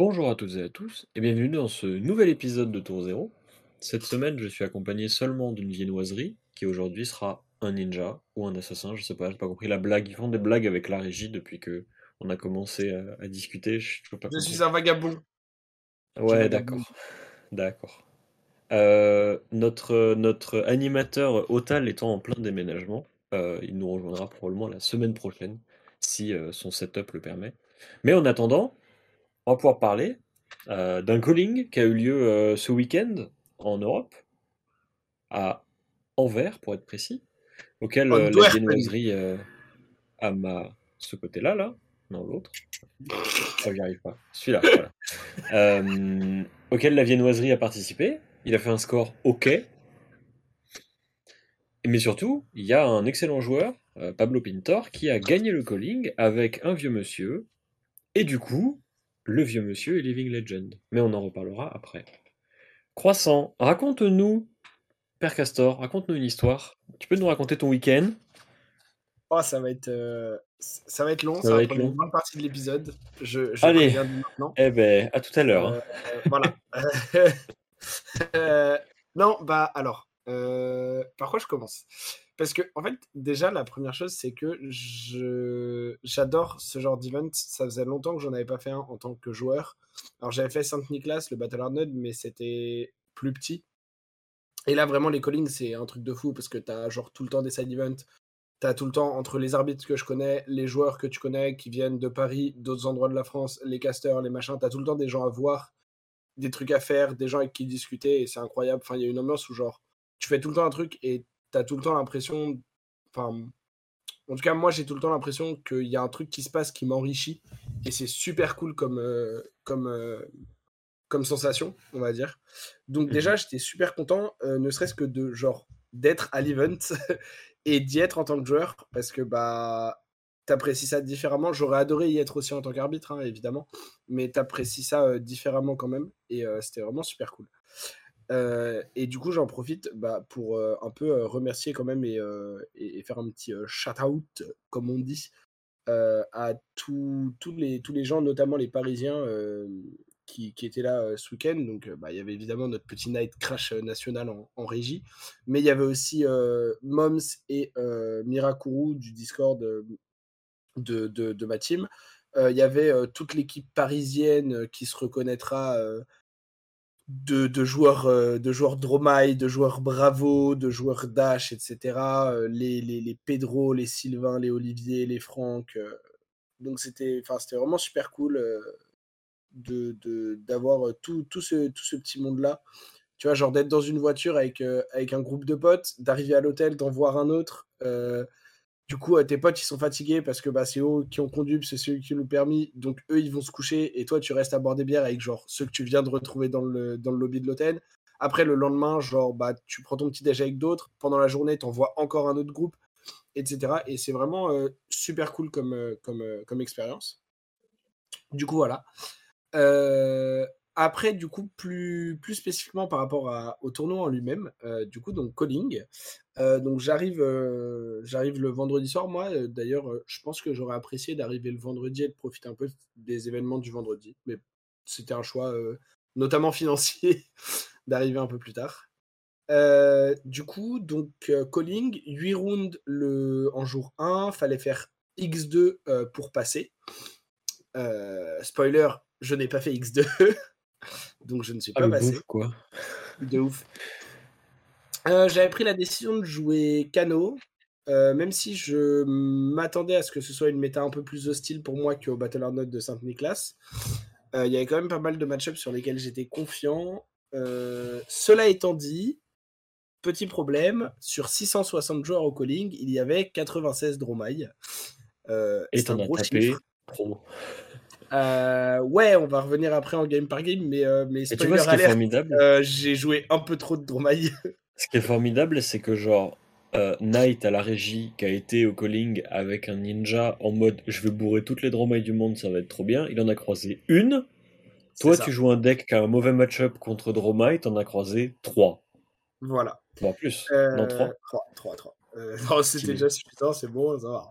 Bonjour à toutes et à tous et bienvenue dans ce nouvel épisode de Tour Zéro. Cette semaine, je suis accompagné seulement d'une viennoiserie qui aujourd'hui sera un ninja ou un assassin, je sais pas, j'ai pas compris la blague. Ils font des blagues avec la régie depuis que on a commencé à, à discuter. Je, je suis un vagabond. Ouais, d'accord. D'accord. Euh, notre, notre animateur Otal étant en plein déménagement, euh, il nous rejoindra probablement la semaine prochaine, si euh, son setup le permet. Mais en attendant, on va pouvoir parler euh, d'un calling qui a eu lieu euh, ce week-end en Europe, à Anvers pour être précis, auquel euh, la viennoiserie à ma... ce côté-là, là, non l'autre, oh, j'y arrive pas, celui-là, voilà. auquel la viennoiserie a participé, il a fait un score OK, mais surtout, il y a un excellent joueur, Pablo Pintor, qui a gagné le calling avec un vieux monsieur, et du coup, le vieux monsieur et Living Legend. Mais on en reparlera après. Croissant, raconte-nous, Père Castor, raconte-nous une histoire. Tu peux nous raconter ton week-end? Oh, ça va être, euh, ça va être long. Ça, ça va, être long. une grande partie de l'épisode. Je, je Allez. maintenant. Eh ben, à tout à l'heure. Euh, euh, voilà. euh, non, bah alors. par quoi je commence? Parce que, en fait, déjà, la première chose, c'est que je j'adore ce genre d'event. Ça faisait longtemps que j'en avais pas fait un en tant que joueur. Alors, j'avais fait Saint-Nicolas, le Battle Arnold, mais c'était plus petit. Et là, vraiment, les callings, c'est un truc de fou parce que tu as genre tout le temps des side events. Tu as tout le temps entre les arbitres que je connais, les joueurs que tu connais qui viennent de Paris, d'autres endroits de la France, les casters, les machins. Tu as tout le temps des gens à voir, des trucs à faire, des gens avec qui discuter. Et c'est incroyable. Enfin, il y a une ambiance où, genre, tu fais tout le temps un truc et as tout le temps l'impression. Enfin, en tout cas, moi, j'ai tout le temps l'impression qu'il y a un truc qui se passe qui m'enrichit. Et c'est super cool comme, euh, comme, euh, comme sensation, on va dire. Donc, mmh déjà, j'étais super content, euh, ne serait-ce que de genre d'être à l'event et d'y être en tant que joueur. Parce que bah. T'apprécies ça différemment. J'aurais adoré y être aussi en tant qu'arbitre, hein, évidemment. Mais t'apprécies ça différemment quand même. Et c'était vraiment super cool. Euh, et du coup, j'en profite bah, pour euh, un peu euh, remercier quand même et, faire un petit shout-out, comme on dit, à tous les, gens, notamment les Parisiens qui, étaient là ce week-end. Donc, bah, il y avait évidemment notre petit night crash national en, régie, mais il y avait aussi Moms et Mirakuru du Discord de ma team. Il y avait toute l'équipe parisienne qui se reconnaîtra de, de, joueurs euh, de joueurs de joueurs Bravo, de joueurs Dash, etc. Euh, les, les, les, Pedro, les Sylvain, les Olivier, les Franck. Euh. donc c'était c'était vraiment super cool de d'avoir tout, tout, ce, tout ce petit monde-là. Tu vois, genre d'être dans une voiture avec, avec un groupe de potes, d'arriver à l'hôtel, d'en voir un autre. Du coup, euh, tes potes, ils sont fatigués parce que bah, c'est eux qui ont conduit, c'est ceux qui l'ont permis. Donc, eux, ils vont se coucher et toi, tu restes à boire des bières avec genre ceux que tu viens de retrouver dans le, dans le lobby de l'hôtel. Après, le lendemain, genre, bah, tu prends ton petit déj avec d'autres. Pendant la journée, tu envoies encore un autre groupe, etc. Et c'est vraiment euh, super cool comme, euh, comme, comme expérience. Du coup, voilà. Après, du coup, plus, plus spécifiquement par rapport au tournoi en lui-même, euh, du coup, donc calling. Euh, donc j'arrive, euh, j'arrive le vendredi soir. Moi, d'ailleurs, je pense que j'aurais apprécié d'arriver le vendredi et de profiter un peu des événements du vendredi. Mais c'était un choix, notamment financier, d'arriver un peu plus tard. du coup, donc calling, 8 rounds le, en jour 1, fallait faire X2 pour passer. spoiler, je n'ai pas fait X2. Donc je ne suis ah, pas passé. quoi. De ouf. Euh, j'avais pris la décision de jouer Kano, euh, même si je m'attendais à ce que ce soit une méta un peu plus hostile pour moi qu'au Battle Note de Saint-Nicolas. Euh, il y avait quand même pas mal de match sur lesquels j'étais confiant. cela étant dit, petit problème, sur 660 joueurs au calling, il y avait 96 Dromai. Et t'en as tapé euh, ouais, on va revenir après en game par game, mais, euh, mais tu vois, ce formidable euh, j'ai joué un peu trop de Dromaille. ce qui est formidable, c'est que genre, Knight à la régie qui a été au calling avec un ninja en mode je vais bourrer toutes les Dromailles du monde, ça va être trop bien. Il en a croisé une. Toi, tu joues un deck qui a un mauvais match-up contre Dromite, t'en as croisé trois. Voilà. Bon, plus. Non, trois. 3, 3, 3. c'était déjà suffisant, c'est bon, ça va.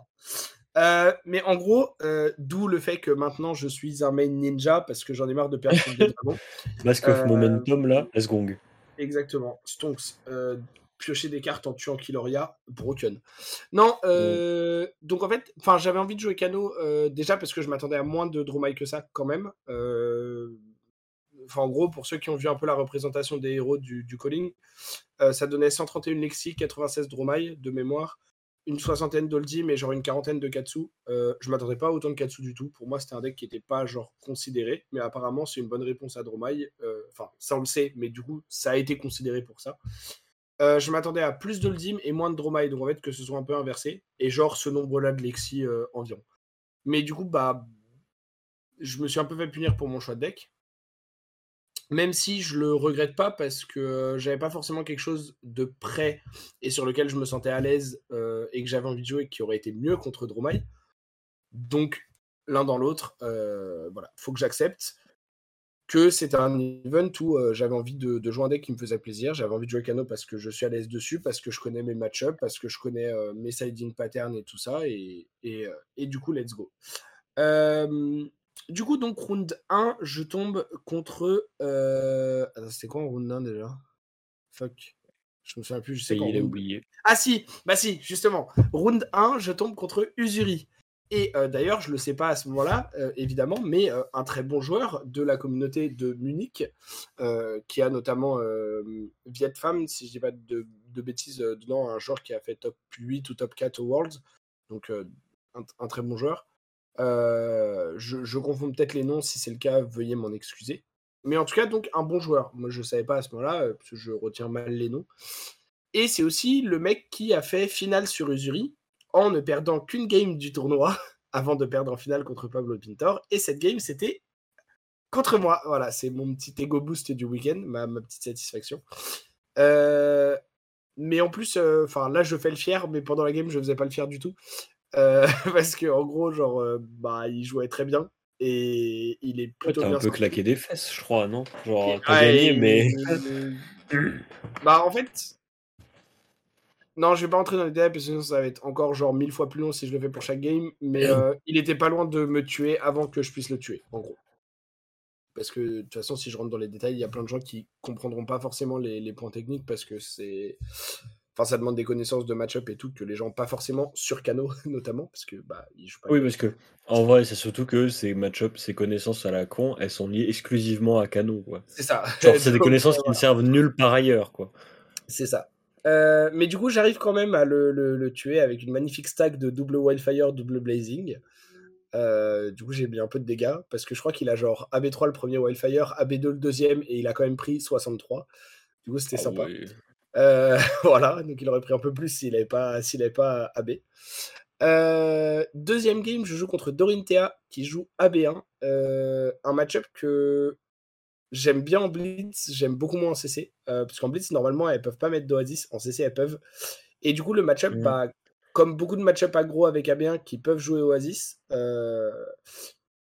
Euh, mais en gros, euh, d'où le fait que maintenant je suis un main ninja parce que j'en ai marre de perdre des dragons. Mask of Euh, Momentum, là, let's gong. Exactement. Stonks. euh, piocher des cartes en tuant Kiloria, broken. Non, euh, donc en fait, enfin, j'avais envie de jouer Kano déjà parce que je m'attendais à moins de Dromai que ça quand même. Enfin, en gros, pour ceux qui ont vu un peu la représentation des héros du, du calling, ça donnait 131 Lexi, 96 Dromai de mémoire, une soixantaine d'Oldie, mais genre une quarantaine de Katsu. Euh, je m'attendais pas à autant de Katsu du tout. Pour moi, c'était un deck qui n'était pas genre considéré, mais apparemment, c'est une bonne réponse à Dromai. Euh, Enfin, ça on le sait, mais du coup, ça a été considéré pour ça. Euh, je m'attendais à plus d'Oldim et moins de Dromai, donc en fait que ce soit un peu inversé, et genre ce nombre-là de Lexi euh, environ. Mais du coup, bah, je me suis un peu fait punir pour mon choix de deck. Même si je le regrette pas parce que j'avais pas forcément quelque chose de prêt et sur lequel je me sentais à l'aise et que j'avais envie de jouer qui aurait été mieux contre Dromai. Donc, l'un dans l'autre, euh, voilà, faut que j'accepte que c'était un event où j'avais envie de, jouer un deck qui me faisait plaisir. J'avais envie de jouer Kano parce que je suis à l'aise dessus, parce que je connais mes match-ups, parce que je connais mes siding patterns et tout ça. Et, et, et du coup, let's go. Du coup, donc, round 1, je tombe contre. Euh... Attends, c'était quoi en round 1 déjà? Fuck. Je me souviens plus, je sais il est round- oublié. ah si, bah si, justement. Round 1, je tombe contre Usuri. Et euh, d'ailleurs, je le sais pas à ce moment-là, euh, évidemment, mais euh, un très bon joueur de la communauté de Munich, qui a notamment Viet Pham, si je dis pas de, de bêtises, dedans, un joueur qui a fait top 8 ou top 4 au Worlds, donc un, un très bon joueur. Je, confonds peut-être les noms, si c'est le cas, veuillez m'en excuser. Mais en tout cas, donc un bon joueur. Moi, je savais pas à ce moment-là, parce que je retiens mal les noms. Et c'est aussi le mec qui a fait finale sur Usuri en ne perdant qu'une game du tournoi avant de perdre en finale contre Pablo Pintor. Et cette game, c'était contre moi. Voilà, c'est mon petit ego boost du week-end, ma, petite satisfaction. Mais en plus, enfin là, je fais le fier, mais pendant la game, je faisais pas le fier du tout. Euh, parce que en gros, genre, euh, bah, il jouait très bien. Et il est Ouais, plutôt t'as un peu claqué des fesses, je crois, non? Genre, t'as Ouais, gagné, mais. bah, en fait. Non, je vais pas entrer dans les détails parce que sinon ça va être encore genre mille fois plus long si je le fais pour chaque game. Mais euh, il était pas loin de me tuer avant que je puisse le tuer, en gros. Parce que de toute façon, si je rentre dans les détails, il y a plein de gens qui comprendront pas forcément les, les points techniques parce que c'est. Enfin, ça demande des connaissances de match-up et tout que les gens pas forcément sur Cano, notamment, parce que bah, ils jouent pas. Oui, parce que, en vrai, c'est surtout que ces match-up, ces connaissances à la con, elles sont liées exclusivement à Cano. C'est ça. C'est des connaissances qui ne servent nulle part ailleurs, quoi. C'est ça. Euh, mais du coup, j'arrive quand même à le, le- le tuer avec une magnifique stack de double Wildfire, double Blazing. Euh, du coup, j'ai mis un peu de dégâts parce que je crois qu'il a genre AB3 le premier Wildfire, AB2 le deuxième et il a quand même pris 63. Du coup, c'était Ah sympa. Euh, voilà, donc il aurait pris un peu plus s'il n'avait pas, s'il pas AB. Euh, deuxième game, je joue contre Dorinthea qui joue AB1. Euh, un match-up que j'aime bien en Blitz, j'aime beaucoup moins en CC. euh, parce qu'en Blitz, normalement, elles peuvent pas mettre d'Oasis. En CC, elles peuvent. Et du coup, le match-up, Mhm. bah, comme beaucoup de match-up aggro avec AB1 qui peuvent jouer Oasis,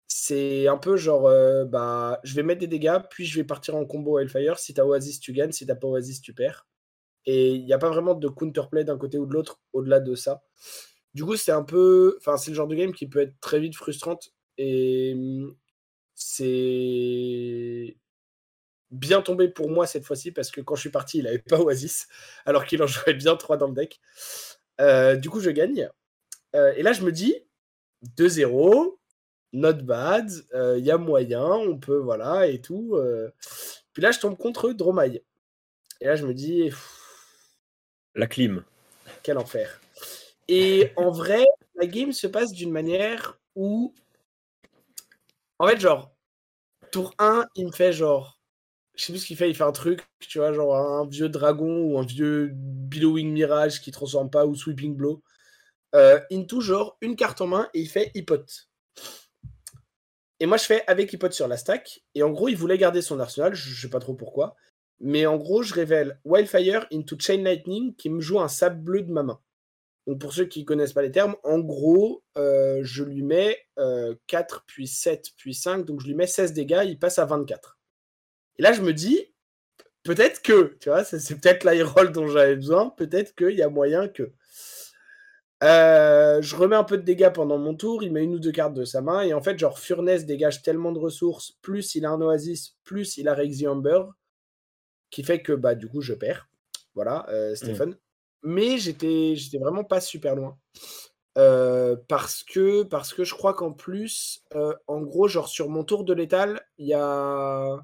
c'est un peu genre, bah, je vais mettre des dégâts, puis je vais partir en combo Hellfire. Si t'as Oasis, tu gagnes. Si t'as pas Oasis, tu perds. Et il n'y a pas vraiment de counterplay d'un côté ou de l'autre au-delà de ça. Du coup, c'est un peu. Enfin, c'est le genre de game qui peut être très vite frustrante. Et hum, c'est bien tombé pour moi cette fois-ci parce que quand je suis parti, il n'avait pas Oasis, alors qu'il en jouait bien 3 dans le deck. Euh, du coup, je gagne. Euh, et là, je me dis 2-0, not bad, il y a moyen, on peut, voilà, et tout. euh. Puis là, je tombe contre Dromai. Et là, je me dis, La clim. quel enfer. Et en vrai, la game se passe d'une manière où. En fait, genre, tour 1, il me fait genre. Je sais plus ce qu'il fait, il fait un truc, tu vois, genre un vieux dragon ou un vieux Billowing Mirage qui transforme pas ou Sweeping Blow. Euh, into genre une carte en main et il fait Hypote. Et moi je fais avec Hypote sur la stack. Et en gros, il voulait garder son arsenal, je je sais pas trop pourquoi. Mais en gros, je révèle Wildfire into Chain Lightning qui me joue un sable bleu de ma main. Donc pour ceux qui connaissent pas les termes, en gros, euh, je lui mets euh, 4, puis 7, puis 5, donc je lui mets 16 dégâts, il passe à 24. Et là, je me dis, peut-être que, tu vois, c'est peut-être roll dont j'avais besoin, peut-être qu'il y a moyen que. Euh, je remets un peu de dégâts pendant mon tour, il met une ou deux cartes de sa main, et en fait, genre, Furnace dégage tellement de ressources, plus il a un Oasis, plus il a Rexy Amber, qui fait que, bah, du coup, je perds. Voilà, euh, Mmh. Stéphane. Mais j'étais j'étais vraiment pas super loin. Euh, parce que parce que je crois qu'en plus, euh, en gros, genre, sur mon tour de létal, il y a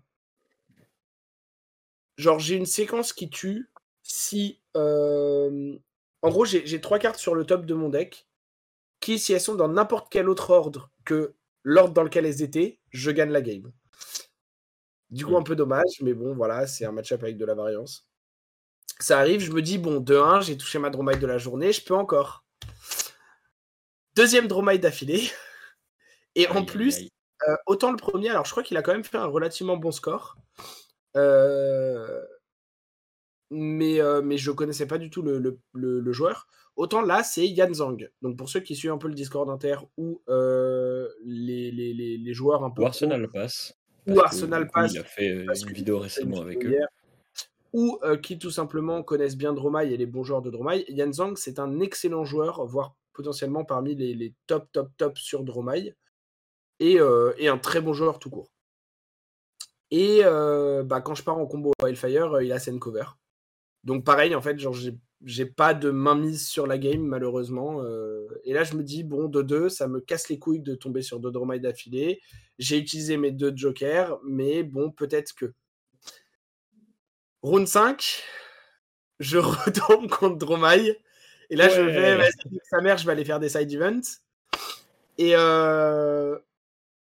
genre, j'ai une séquence qui tue si, en gros, j'ai j'ai 3 cartes sur le top de mon deck qui, si elles sont dans n'importe quel autre ordre que l'ordre dans lequel elles étaient, je gagne la game. Du coup, Mmh. un peu dommage, mais bon, voilà, c'est un match-up avec de la variance. Ça arrive, je me dis, bon, 2-1, j'ai touché ma Dromite de la journée, je peux encore. Deuxième Dromite d'affilée. Et en Aïe, plus, aïe. euh, autant le premier, alors je crois qu'il a quand même fait un relativement bon score. Euh, mais, euh, mais je connaissais pas du tout le, le- le- le joueur. Autant là, c'est Yan Zhang. Donc pour ceux qui suivent un peu le Discord Inter ou euh, les, les, les, les joueurs un peu Ou Arsenal passe. Ou parce Arsenal coup, passe, Il a fait euh, parce une vidéo une récemment avec eux. hier, ou euh, qui tout simplement connaissent bien Dromaille et les bons joueurs de Dromaille. Yan Zhang, c'est un excellent joueur, voire potentiellement parmi les, les top, top, top sur Dromaille, et, euh, et un très bon joueur tout court. Et euh, bah, quand je pars en combo Wildfire, il a scène cover. Donc pareil, en fait, genre j'ai j'ai pas de mainmise sur la game malheureusement. euh, et là, je me dis bon, 2-2, ça me casse les couilles de tomber sur deux Dromaille d'affilée. J'ai utilisé mes deux jokers, mais bon, peut-être que. Round 5, je retombe contre Dromaille. Et là, je vais, vas-y, sa mère, je vais aller faire des side events. Et euh,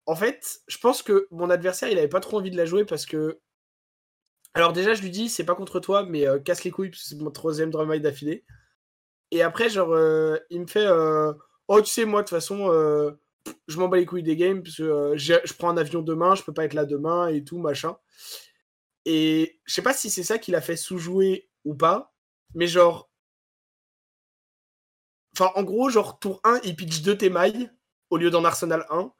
en fait, je pense que mon adversaire, il avait pas trop envie de la jouer parce que. Alors, déjà, je lui dis, c'est pas contre toi, mais euh, casse les couilles, parce que c'est mon troisième Dromaille d'affilée. Et après, genre, euh, il me fait euh, Oh, tu sais, moi, de toute façon, je m'en bats les couilles des games, parce que je prends un avion demain, je peux pas être là demain et tout, machin. Et je sais pas si c'est ça qui l'a fait sous-jouer ou pas, mais genre. Enfin, en gros, genre, tour 1, il pitch 2 Temailles au lieu d'en Arsenal 1.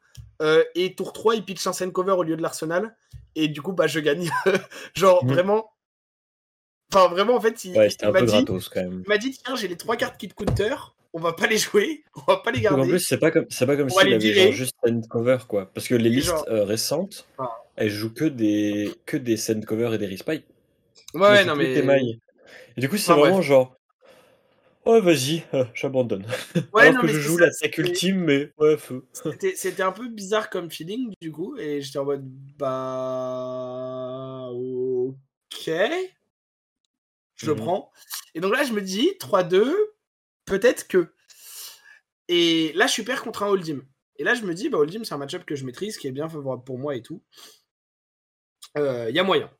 euh, et tour 3, il pitch un scène cover au lieu de l'Arsenal. Et du coup, bah, je gagne. genre, Mhm. vraiment. Enfin, vraiment, en fait, il, Ouais, il m'a dit, tiens, j'ai les trois cartes qui te counter, on va pas les jouer, on va pas les Donc, en garder. plus, c'est pas comme, c'est pas comme s'il les avait genre juste send cover quoi. Parce que les listes genre- euh, récentes, Ah. elles jouent que des, que des send cover et des respy. Ouais, non, mais. Et du coup, c'est Enfin, bref. vraiment genre. Oh, vas-y, euh, j'abandonne. Ouais, Alors non, que je joue la ultime, mais ouais, feu. C'était un peu bizarre comme feeling, du coup, et j'étais en mode bah. Ok. Je le Mhm. prends. Et donc là, je me dis 3-2, peut-être que. Et là, je suis pair contre un Holdim. Et là, je me dis, bah, Holdim, c'est un match-up que je maîtrise, qui est bien favorable pour moi et tout. Il y a moyen.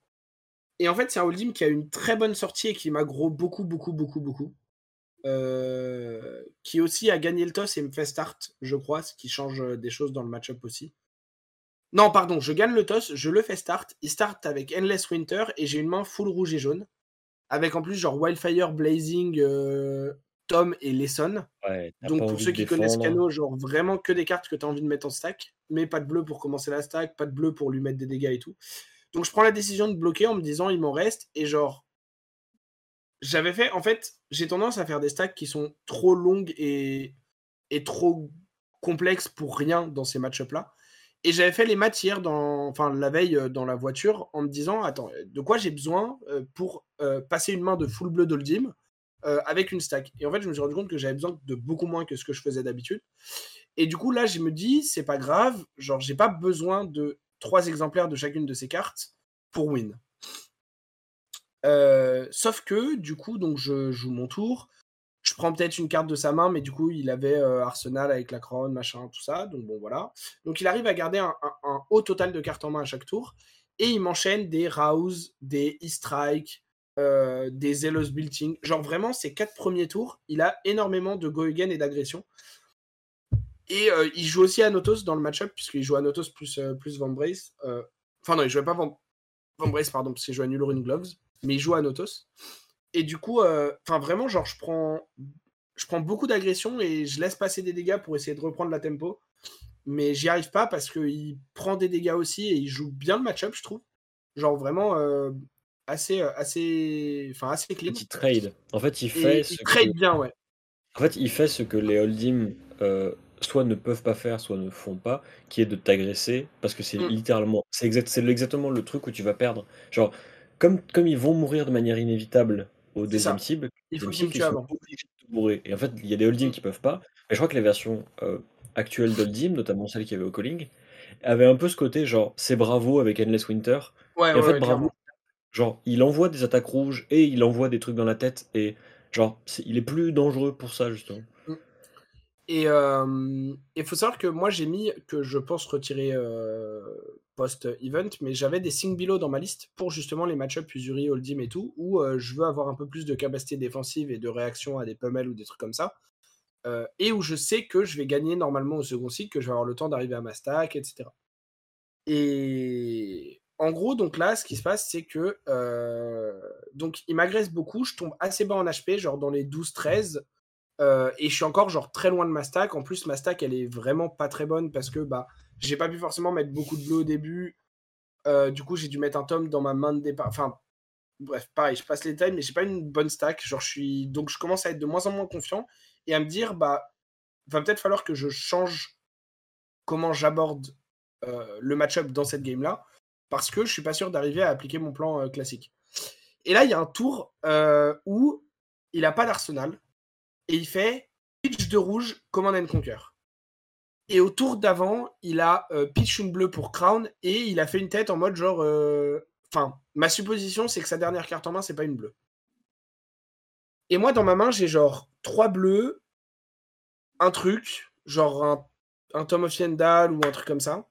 Et en fait, c'est un Holdim qui a une très bonne sortie et qui m'aggro beaucoup, beaucoup, beaucoup, beaucoup. Euh, qui aussi a gagné le toss et me fait start, je crois, ce qui change euh, des choses dans le match-up aussi. Non, pardon, je gagne le toss, je le fais start. Il start avec Endless Winter et j'ai une main full rouge et jaune. Avec en plus genre Wildfire, Blazing, euh, Tom et Lesson. Ouais, Donc pour ceux qui connaissent. Cano, genre vraiment que des cartes que tu as envie de mettre en stack, mais pas de bleu pour commencer la stack, pas de bleu pour lui mettre des dégâts et tout. Donc je prends la décision de bloquer en me disant il m'en reste et genre j'avais fait en fait j'ai tendance à faire des stacks qui sont trop longues et, et trop complexes pour rien dans ces match-up là. Et j'avais fait les maths hier, dans, enfin la veille euh, dans la voiture, en me disant attends, de quoi j'ai besoin euh, pour euh, passer une main de full bleu d'Oldim euh, avec une stack. Et en fait, je me suis rendu compte que j'avais besoin de beaucoup moins que ce que je faisais d'habitude. Et du coup, là, je me dis, c'est pas grave, genre, j'ai pas besoin de trois exemplaires de chacune de ces cartes pour win. Sauf que, du coup, donc je joue mon tour. Je prends peut-être une carte de sa main, mais du coup, il avait Arsenal avec la couronne, machin, tout ça. Donc bon, voilà. Donc il arrive à garder un, haut total de cartes en main à chaque tour. Et il m'enchaîne des Rouse, des E-Strike, des Zealous Building. Genre vraiment, ces quatre premiers tours, il a énormément de go et d'agression. Et il joue aussi à Notos dans le match-up, puisqu'il joue à Notos plus, plus Van Brace. Enfin, non, il jouait pas Van, Van Brace, pardon, parce qu'il joue à Nulorin Gloves, mais il joue à Notos. Et du coup, euh, enfin, vraiment, genre, je prends, je prends beaucoup d'agression et je laisse passer des dégâts pour essayer de reprendre la tempo. Mais j'y arrive pas parce qu'il prend des dégâts aussi et il joue bien le match-up, je trouve. Genre vraiment euh, assez, euh, assez, enfin assez clean. Petit trade. En fait, il Et fait il ce trade que- bien, ouais. En fait, il fait ce que les Holdim euh, soit ne peuvent pas faire, soit ne font pas, qui est de t'agresser, parce que c'est Mm. littéralement, c'est exact, c'est exactement le truc où tu vas perdre. Genre, comme, comme ils vont mourir de manière inévitable au deuxième ça. cible, Il faut qu'ils obligés de bourrer. Et en fait, il y a des Holdim Mm. qui peuvent pas, mais je crois que les versions euh, actuelles d'Holdim, notamment celle qui avait au calling, avaient un peu ce côté, genre, c'est Bravo avec Endless Winter, Ouais, et en ouais, fait, ouais, Bravo, clairement. genre, il envoie des attaques rouges et il envoie des trucs dans la tête, et genre, c'est- il est plus dangereux pour ça, justement. Et il faut savoir que moi, j'ai mis que je pense retirer euh, post-event, mais j'avais des Sing Below dans ma liste pour justement les match-ups Usuri, Holdim et tout, où euh, je veux avoir un peu plus de capacité défensive et de réaction à des pummels ou des trucs comme ça. Euh, et où je sais que je vais gagner normalement au second cycle, que je vais avoir le temps d'arriver à ma stack, etc. Et en gros, donc là, ce qui se passe, c'est que euh, donc il m'agresse beaucoup, je tombe assez bas en HP, genre dans les 12-13, euh, et je suis encore genre très loin de ma stack. En plus, ma stack, elle est vraiment pas très bonne parce que bah j'ai pas pu forcément mettre beaucoup de bleu au début. Euh, du coup, j'ai dû mettre un tome dans ma main de départ. Enfin, bref, pareil, je passe les détails, mais j'ai pas une bonne stack. Genre, je suis donc je commence à être de moins en moins confiant et à me dire bah va peut-être falloir que je change comment j'aborde euh, le match-up dans cette game-là, parce que je suis pas sûr d'arriver à appliquer mon plan classique. Et là, il y a un tour où il a pas d'arsenal, et il fait pitch de rouge, command and conquer. Et au tour d'avant, il a euh, pitch une bleue pour Crown, et il a fait une tête en mode genre... Enfin, ma supposition, c'est que sa dernière carte en main, c'est pas une bleue. Et moi, dans ma main, j'ai genre trois bleus, un truc, genre un, un Tom of Yendal ou un truc comme ça,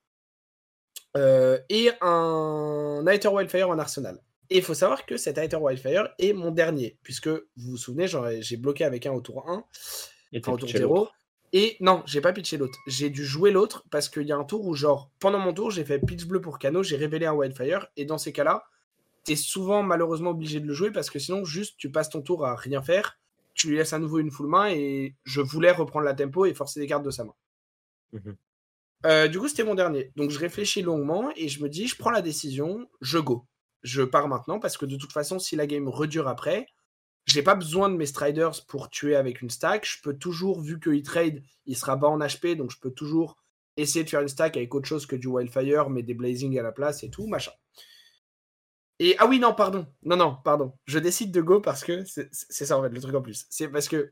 euh, et un Nighter Wildfire en arsenal. Et il faut savoir que cet Nighter Wildfire est mon dernier, puisque vous vous souvenez, j'ai bloqué avec un au tour 1, Et au tour 0. Et non, j'ai pas pitché l'autre. J'ai dû jouer l'autre parce qu'il y a un tour où, genre, pendant mon tour, j'ai fait pitch bleu pour Cano, j'ai révélé un Wildfire, et dans ces cas-là, t'es souvent malheureusement obligé de le jouer parce que sinon, juste, tu passes ton tour à rien faire, tu lui laisses à nouveau une full main, et je voulais reprendre la tempo et forcer des cartes de sa main. Mhm. Euh, du coup, c'était mon dernier. Donc, je réfléchis longuement et je me dis, je prends la décision, je go. Je pars maintenant parce que de toute façon, si la game redure après, j'ai pas besoin de mes Striders pour tuer avec une stack. Je peux toujours, vu que il trade, il sera bas en HP, donc je peux toujours essayer de faire une stack avec autre chose que du Wildfire, mais des Blazing à la place et tout, machin. Et ah oui, non, pardon. Non, non, pardon. Je décide de go parce que c'est ça en fait, le truc en plus. C'est parce que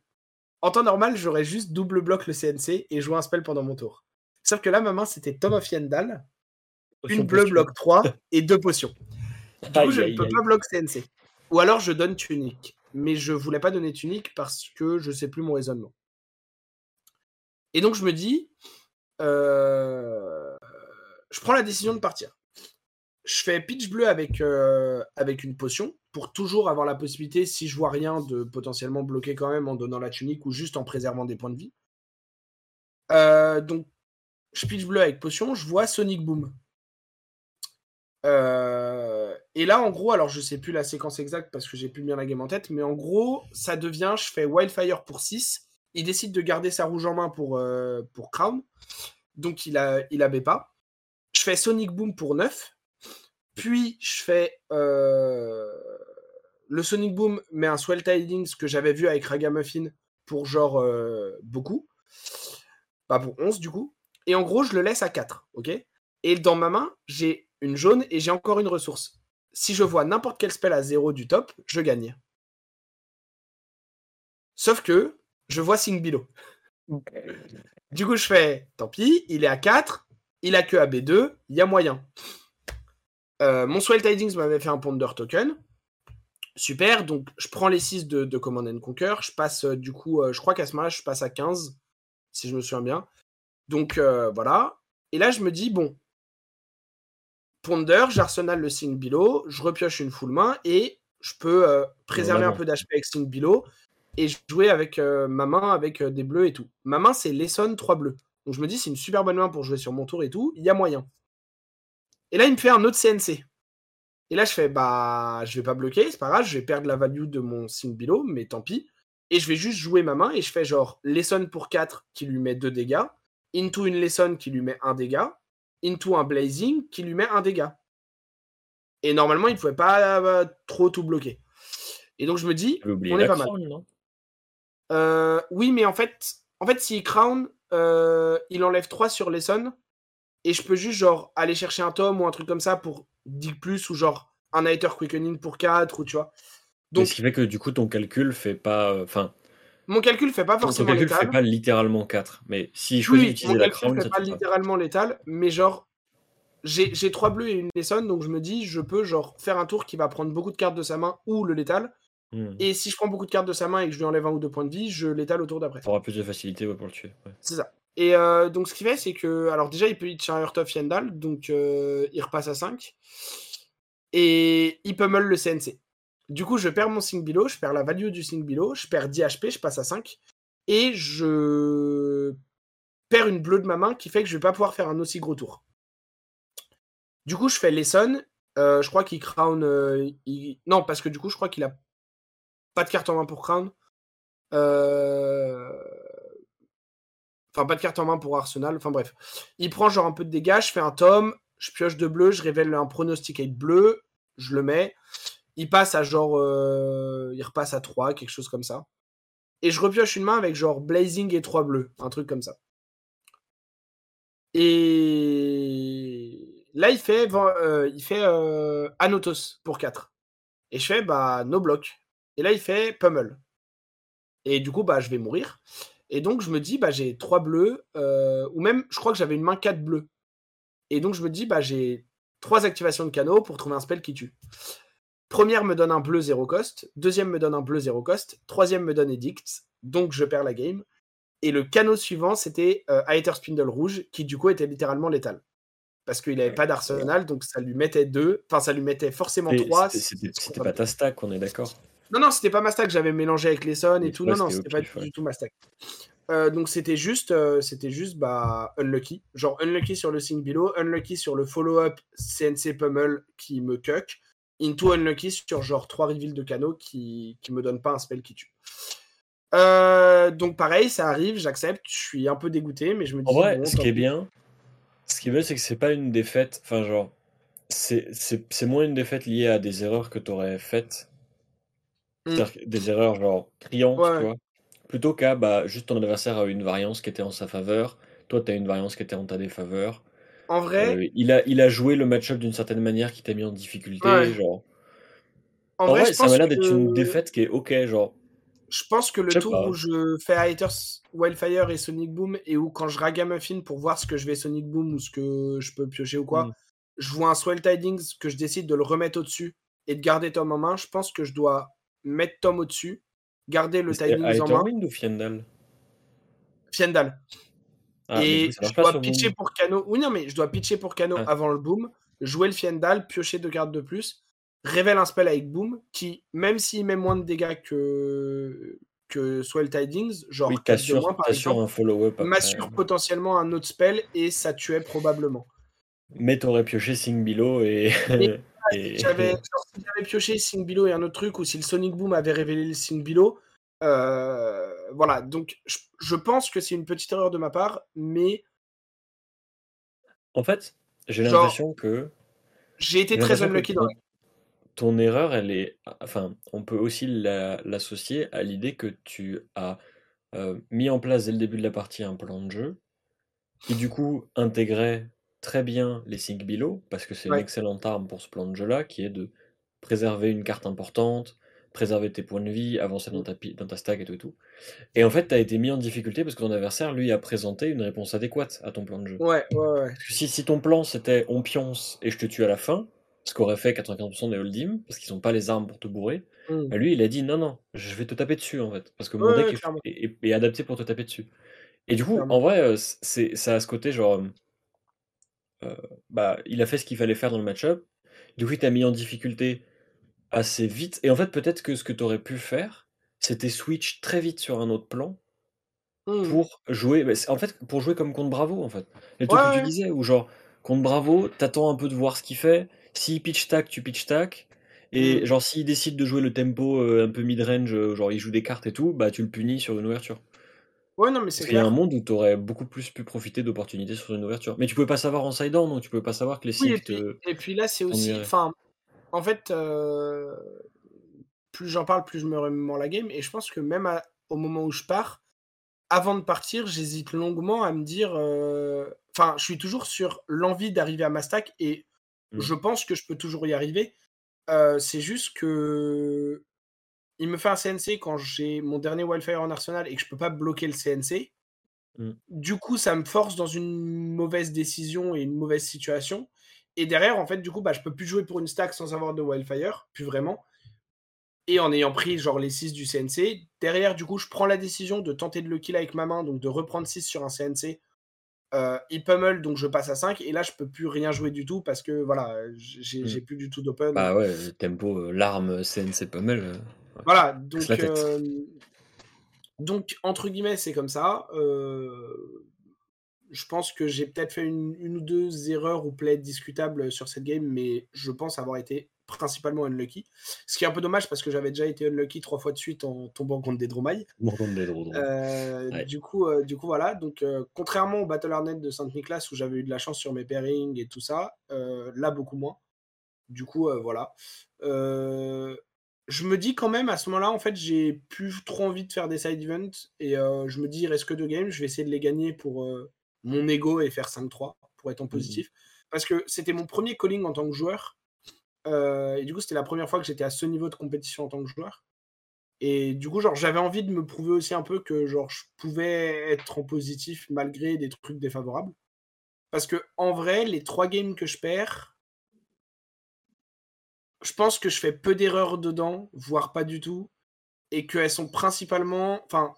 en temps normal, j'aurais juste double bloc le CNC et joué un spell pendant mon tour. Sauf que là, ma main, c'était Tom of Yendal, une bleue bloc 3 et deux potions. Du coup, Aïe, je ne peux aïe. pas bloc CNC. Ou alors, je donne tunique. Mais je voulais pas donner tunique parce que je sais plus mon raisonnement. Et donc, je me dis, euh, je prends la décision de partir. Je fais pitch bleu avec, euh, avec une potion pour toujours avoir la possibilité, si je vois rien, de potentiellement bloquer quand même en donnant la tunique ou juste en préservant des points de vie. Euh, donc, je pitch bleu avec potion, je vois Sonic Boom. Euh, et là, en gros, alors je sais plus la séquence exacte parce que j'ai plus bien la game en tête, mais en gros, ça devient, je fais Wildfire pour 6. Il décide de garder sa rouge en main pour, euh, Crown. Donc il a, il avait pas. Je fais Sonic Boom pour 9. Puis je fais euh, le Sonic Boom, mais un Swell Tidings que j'avais vu avec Ragamuffin pour genre euh, beaucoup. Pas pour 11 du coup. Et en gros, je le laisse à 4. ok? Et dans ma main, j'ai une jaune et j'ai encore une ressource. Si je vois n'importe quel spell à 0 du top, je gagne. Sauf que je vois Sing Below. du coup, je fais tant pis, il est à 4, il a que à B2, il y a moyen. Euh, mon Swell Tidings m'avait fait un Ponder Token. Super, donc je prends les 6 de, de Command and Conquer. Je passe euh, du coup, euh, je crois qu'à ce moment-là, je passe à 15, si je me souviens bien. Donc voilà. Et là, je me dis, bon, Ponder, j'arsenal le Sing Below, je repioche une full main et je peux euh, préserver un peu d'HP avec Sing Below et jouer avec euh, ma main avec euh, des bleus et tout. Ma main, c'est Lesson 3 bleus. Donc je me dis, c'est une super bonne main pour jouer sur mon tour et tout, il y a moyen. Et là, il me fait un autre CNC. Et là, je fais, bah, je vais pas bloquer, c'est pas grave, je vais perdre la value de mon Sing Below, mais tant pis. Et je vais juste jouer ma main et je fais genre Lesson pour 4 qui lui met 2 dégâts, into une Lesson qui lui met 1 dégât, into un Blazing qui lui met un dégât. Et normalement, il ne pouvait pas euh, trop tout bloquer. Et donc, je me dis, on est pas mal. Non Euh, oui, mais en fait, en fait s'il crown, euh, il enlève 3 sur Lesson. Et je peux juste genre aller chercher un tome ou un truc comme ça pour 10 plus ou genre un Hater Quickening pour 4 ou tu vois. Donc, ce qui fait que du coup ton calcul fait pas. euh, Enfin, Mon calcul fait pas forcément calcul létal. fait pas littéralement 4. Mais s'il Oui, choisit oui, d'utiliser mon la calcul crown, fait ça pas littéralement létal, mais genre, j'ai j'ai trois bleus et une Lesson, donc je me dis, je peux genre faire un tour qui va prendre beaucoup de cartes de sa main ou le létal. Hmm. Et si je prends beaucoup de cartes de sa main et que je lui enlève un ou deux points de vie, je l'étale au tour d'après. T'auras plus de facilité ouais, pour le tuer. ouais. C'est ça. Et euh, donc ce qu'il fait, c'est que. Alors déjà, il peut hitch un Heart of Yandal, donc euh, il repasse à 5. Et il pummel le CNC. Du coup, je perds mon Sing Below, je perds la value du Sing Below, je perds 10 HP, je passe à 5. Et je perds une bleue de ma main qui fait que je vais pas pouvoir faire un aussi gros tour. Du coup, je fais Lesson. Euh, je crois qu'il crown. euh, Non, parce que du coup, je crois qu'il a pas de carte en main pour crown. Euh... Enfin, pas de carte en main pour Arsenal. Enfin, bref. Il prend genre un peu de dégâts. Je fais un tome. Je pioche de bleu. Je révèle un pronosticate bleu. Je le mets. Il passe à genre. euh, Il repasse à 3, quelque chose comme ça. Et je repioche une main avec genre Blazing et 3 bleus. Un truc comme ça. Et là, il fait, euh, il fait euh, Anotos pour 4. Et je fais bah no block. Et là, il fait Pummel. Et du coup, bah je vais mourir. Et donc, je me dis, bah j'ai 3 bleus. ou même, je crois que j'avais une main 4 bleus. Et donc, je me dis, bah j'ai 3 activations de canot pour trouver un spell qui tue. Première me donne un bleu 0 cost. Deuxième me donne un bleu 0 cost. Troisième me donne Edict. Donc, je perds la game. Et le canot suivant, c'était euh, Aether Spindle rouge, qui du coup était littéralement létal. Parce qu'il n'avait pas d'arsenal, donc ça lui mettait 2. Enfin, ça lui mettait forcément Et 3. c'était- pas ta stack, on est d'accord? Non, non, c'était pas ma stack, j'avais mélangé avec les Sons et tout. non, non, c'était pas ouais. du tout ma stack. Euh, donc c'était juste, euh, c'était juste bah, unlucky. Genre unlucky sur le Sing Below, unlucky sur le follow-up CNC Pummel qui me cuck, into unlucky sur genre 3 reveals de canaux qui, qui me donnent pas un spell qui tue. Euh, donc pareil, ça arrive, j'accepte, je suis un peu dégoûté, mais je me dis. En vrai, bon, ce qui est bien, ce qui est bien, c'est que c'est pas une défaite. Enfin, genre, c'est moins une défaite liée à des erreurs que t'aurais faites. Mm. Des erreurs, genre, criantes, Ouais. tu vois. Plutôt qu'à, bah, juste ton adversaire a eu une variance qui était en sa faveur. Toi, t'as une variance qui était en ta défaveur. En vrai, Euh, il a, il a joué le match-up d'une certaine manière qui t'a mis en difficulté. Ouais. Genre. en En vrai, ça pense m'a l'air d'être que- une défaite qui est ok, genre. Je pense que le tour pas. où je fais Haters, Wildfire et Sonic Boom, et où quand je ragamuffin pour voir ce que je vais Sonic Boom ou ce que je peux piocher ou quoi, Mm. je vois un Swell Tidings que je décide de le remettre au-dessus et de garder Tom en main. Je pense que je dois mettre Tom au-dessus, garder le Tidings en main, ou Fiendal? Fiendal. Ah, et je dois pitcher pour Cano. Oui, non, mais je dois pitcher pour Cano Ah. avant le Boom, jouer le Fiendal, piocher deux cartes de plus, révèle un spell avec Boom qui, même s'il met moins de dégâts que, que Swell Tidings, genre Oui, 4 de moins par exemple, m'assure potentiellement un autre spell et ça tuait probablement. Mais t'aurais pioché Sing Below et. Et- genre, si j'avais pioché Sing Below et un autre truc, ou si le Sonic Boom avait révélé le Sing Below, euh, voilà. Donc, je, je pense que c'est une petite erreur de ma part, mais En fait, j'ai Genre, l'impression que. j'ai été j'ai très unlucky dans ton, erreur, elle est. Enfin, on peut aussi la- l'associer à l'idée que tu as euh, mis en place dès le début de la partie un plan de jeu qui, du coup, intégrait très bien les Sing Below, parce que c'est une excellente arme pour ce plan de jeu-là, qui est de préserver une carte importante, préserver tes points de vie, avancer dans ta, pi- dans ta stack et tout et tout. Et en fait, tu as été mis en difficulté parce que ton adversaire, lui, a présenté une réponse adéquate à ton plan de jeu. Ouais, ouais, ouais. Parce que si, si ton plan c'était on pionce et je te tue à la fin, ce qu'aurait fait 95% des Holdim, parce qu'ils n'ont pas les armes pour te bourrer, Mm. bah lui il a dit non, non, je vais te taper dessus en fait, parce que mon Ouais, deck est- adapté pour te taper dessus. Et du coup, Clairement. en vrai, euh, c'est, ça a ce côté genre. euh, euh, bah, il a fait ce qu'il fallait faire dans le match-up, du coup il t'a mis en difficulté assez vite, et en fait, peut-être que ce que tu aurais pu faire, c'était switch très vite sur un autre plan Mm. pour jouer bah, en fait pour jouer comme contre Bravo en fait. Les trucs Ouais, que tu disais où genre contre Bravo t'attends un peu de voir ce qu'il fait. S'il pitch tac tu pitch tac. Et Mm. genre s'il décide de jouer le tempo euh, un peu mid range genre il joue des cartes et tout bah tu le punis sur une ouverture. Ouais, non, mais c'est qu'il y a un monde où t'aurais beaucoup plus pu profiter d'opportunités sur une ouverture. Mais tu pouvais pas savoir en side down donc tu pouvais pas savoir que les Oui, et syncs puis, te et puis là, c'est aussi. Enfin, en fait, euh, plus j'en parle, plus je me remémore la game. Et je pense que même à, au moment où je pars, avant de partir, j'hésite longuement à me dire. Enfin, je suis toujours sur l'envie d'arriver à ma stack et Mm. je pense que je peux toujours y arriver. C'est juste que. Il me fait un CNC quand j'ai mon dernier Wildfire en arsenal et que je peux pas bloquer le CNC. Mm. Du coup, ça me force dans une mauvaise décision et une mauvaise situation. Et derrière, en fait, du coup, bah, je peux plus jouer pour une stack sans avoir de Wildfire, plus vraiment. Et en ayant pris genre les 6 du CNC, derrière, du coup, je prends la décision de tenter de le kill avec ma main, donc de reprendre 6 sur un CNC. Euh, il pummel, donc je passe à 5. Et là, je peux plus rien jouer du tout parce que voilà, j'ai Mm. j'ai plus du tout d'open. Bah ouais, le tempo, euh, l'arme CNC pas mal. euh, ouais. Voilà, donc, euh, donc entre guillemets, c'est comme ça. Euh, je pense que j'ai peut-être fait une, une ou deux erreurs ou plays discutables sur cette game, mais je pense avoir été principalement unlucky. Ce qui est un peu dommage parce que j'avais déjà été unlucky trois fois de suite en tombant contre des Dromailles. Euh, Ouais. du, coup, euh, du coup, voilà. Donc, euh, contrairement au Battle Arnet de Saint-Nicolas où j'avais eu de la chance sur mes pairings et tout ça, euh, là, beaucoup moins. Du coup, voilà. Je me dis quand même, à ce moment-là, en fait, j'ai plus trop envie de faire des side events. Et je me dis, il reste que deux games. Je vais essayer de les gagner pour mon ego et faire 5-3 pour être en positif. Parce que c'était mon premier calling en tant que joueur. Euh, et du coup, c'était la première fois que j'étais à ce niveau de compétition en tant que joueur. Et du coup, genre, j'avais envie de me prouver aussi un peu que genre, je pouvais être en positif malgré des trucs défavorables. Parce que en vrai, les trois games que je perds, je pense que je fais peu d'erreurs dedans, voire pas du tout, et qu'elles sont principalement, enfin,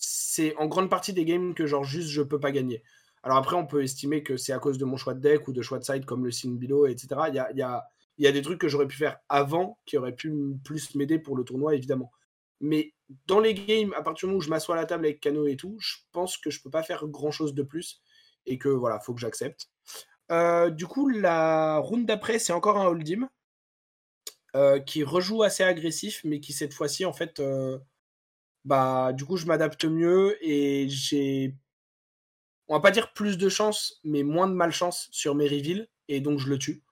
c'est en grande partie des games que genre juste je peux pas gagner. Alors après, on peut estimer que c'est à cause de mon choix de deck ou de choix de side comme le below, etc. Il y a, des trucs que j'aurais pu faire avant qui auraient pu plus m'aider pour le tournoi, évidemment. Mais dans les games, à partir du moment où je m'assois à la table avec Kano et tout, je pense que je peux pas faire grand chose de plus et que voilà, faut que j'accepte. Euh, du coup, la round d'après, c'est encore un Holdim euh, qui rejoue assez agressif, mais qui cette fois-ci, en fait, euh, bah, du coup, je m'adapte mieux et j'ai, on va pas dire plus de chance, mais moins de malchance sur mes reveals et donc je le tue.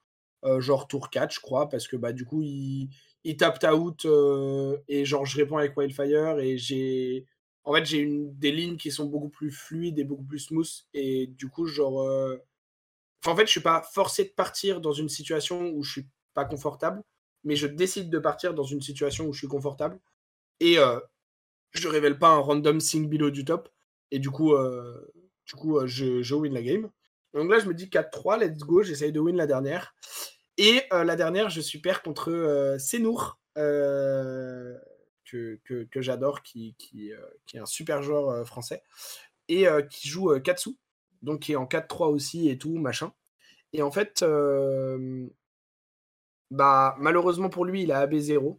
Euh, genre tour 4, je crois, parce que bah, du coup, il, il tape out euh, et genre je réponds avec Wildfire et j'ai. En fait, j'ai une, des lignes qui sont beaucoup plus fluides et beaucoup plus smooth et du coup, genre. euh, Enfin, en fait, je suis pas forcé de partir dans une situation où je suis pas confortable, mais je décide de partir dans une situation où je suis confortable et je révèle pas un random sync below du top et du coup, euh, du coup, euh, je, je win la game. Donc là, je me dis 4-3, let's go, j'essaye de win la dernière. Et euh, la dernière, je suis pair contre Senour, que, j'adore, qui, est un super joueur français, et qui joue Katsu, donc qui est en 4-3 aussi et tout, machin. Et en fait, bah, malheureusement pour lui, il a AB0.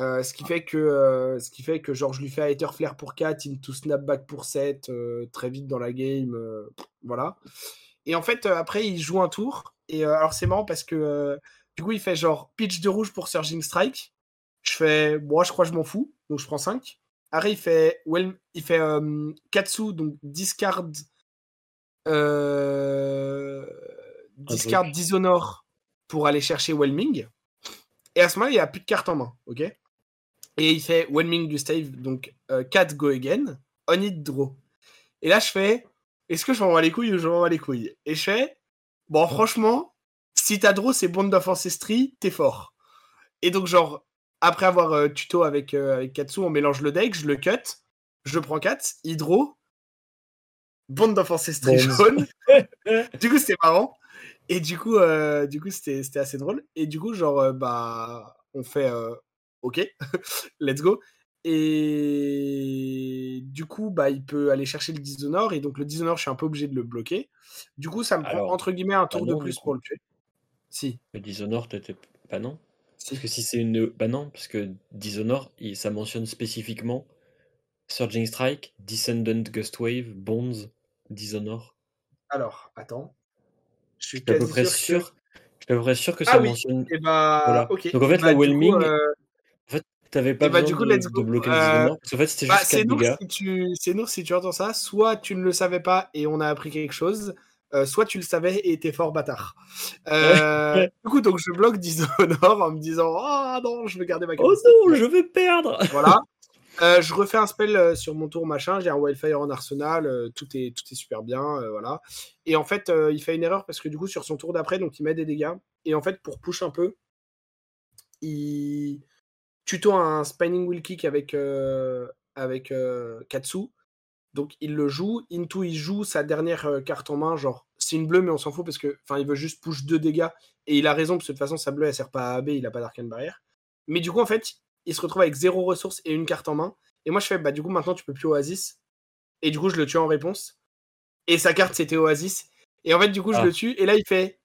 Euh, ce qui fait que euh, ce qui fait que genre je lui fais Hater Flare pour 4, into snapback pour 7 euh, très vite dans la game euh, voilà. Et en fait après il joue un tour et alors c'est marrant parce que du coup il fait genre pitch de rouge pour Surging Strike. Je fais moi je crois que je m'en fous donc je prends 5. Après il fait well, il fait Katsu donc discard discard. Dishonor pour aller chercher Whelming. Et à ce moment-là, il a plus de cartes en main, ok? Et il fait Whelming du stave, donc 4 go again, on it draw. Et là, je fais, est-ce que je m'envoie les couilles ou je m'envoie les couilles? Et je fais, bon, franchement, si t'as draw, c'est Bond of Ancestry, t'es fort. Et donc, genre, après avoir euh, tuto avec, euh, avec Katsu, on mélange le deck, je le cut, je prends 4, il draw, Bond of Ancestry jaune. du coup, c'était marrant. Et du coup, euh, du coup, c'était c'était assez drôle. Et du coup, genre, euh, bah, on fait euh, OK, let's go. Et du coup, bah, il peut aller chercher le Dishonor. Et donc, le Dishonor, je suis un peu obligé de le bloquer. Du coup, ça me prend entre guillemets un bah tour de non, plus pour le tuer. Si, Le Dishonor, t'étais. Bah non. si. Parce que si c'est une. Bah non, parce que Dishonor, il- ça mentionne spécifiquement Surging Strike, Descendant Gust Wave, Bonds, Dishonor. Alors, attends. Je suis Je suis à peu près sûr que. sûr. Je suis à peu près sûr que ça Ah oui, mentionne. et bah, Voilà. Donc en fait, Bah, la coup, Whelming, euh, t'avais pas et bah, du coup, de, let's de go. bloquer le Euh. Parce qu'en fait, c'était Bah, juste 4 c'est nous, si tu... c'est nous, si tu entends ça, soit tu ne le savais pas et on a appris quelque chose, euh, soit tu le savais et t'es fort bâtard. Euh, du coup, donc je bloque Dishonor en me disant Ah non, je veux garder ma Oh capacité. non, je vais perdre Voilà. Euh, je refais un spell sur mon tour, machin. J'ai un Wildfire en arsenal. tout, est, tout est super bien. voilà. Et en fait, il fait une erreur parce que du coup, sur son tour d'après, donc il met des dégâts. Et en fait, pour push un peu, il tuto un Spinning Wheel Kick avec, euh, avec euh, Katsu. Donc il le joue. Into, il joue sa dernière euh, carte en main. Genre, c'est une bleue, mais on s'en fout parce que il veut juste push deux dégâts. Et il a raison parce que de toute façon, sa bleue, elle sert pas à AB. Il a pas d'arcane barrière. Mais du coup, en fait, il se retrouve avec zéro ressources et une carte en main. Et moi, je fais, bah, du coup, maintenant, tu peux plus Oasis. Et du coup, je le tue en réponse. Et sa carte, c'était Oasis. Et en fait, du coup, je Ah. le tue. Et là, il fait,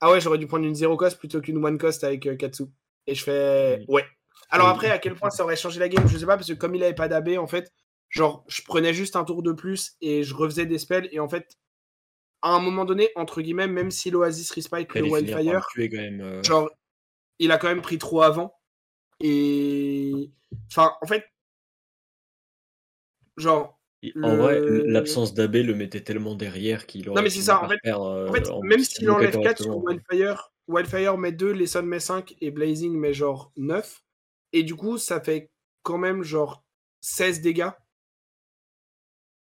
ah ouais, j'aurais dû prendre une zéro cost plutôt qu'une one cost avec Katsu. Et je fais, ouais. Alors après, à quel point ça aurait changé la game, je sais pas, parce que comme il avait pas d'AB, en fait, genre, je prenais juste un tour de plus et je refaisais des spells. Et en fait, à un moment donné, entre guillemets, même si l'Oasis respike le Wildfire, même. euh. genre, il a quand même pris trop avant. Et. Enfin, en fait. Genre. En vrai, l'absence d'AB le mettait tellement derrière qu'il aurait mais c'est ça, en par fait- perdre, euh, En fait, en- même c'était s'il enlève 4 sur. Wildfire, Wildfire met 2, Lesson met 5 et Blazing met genre 9. Et du coup, ça fait quand même genre 16 dégâts.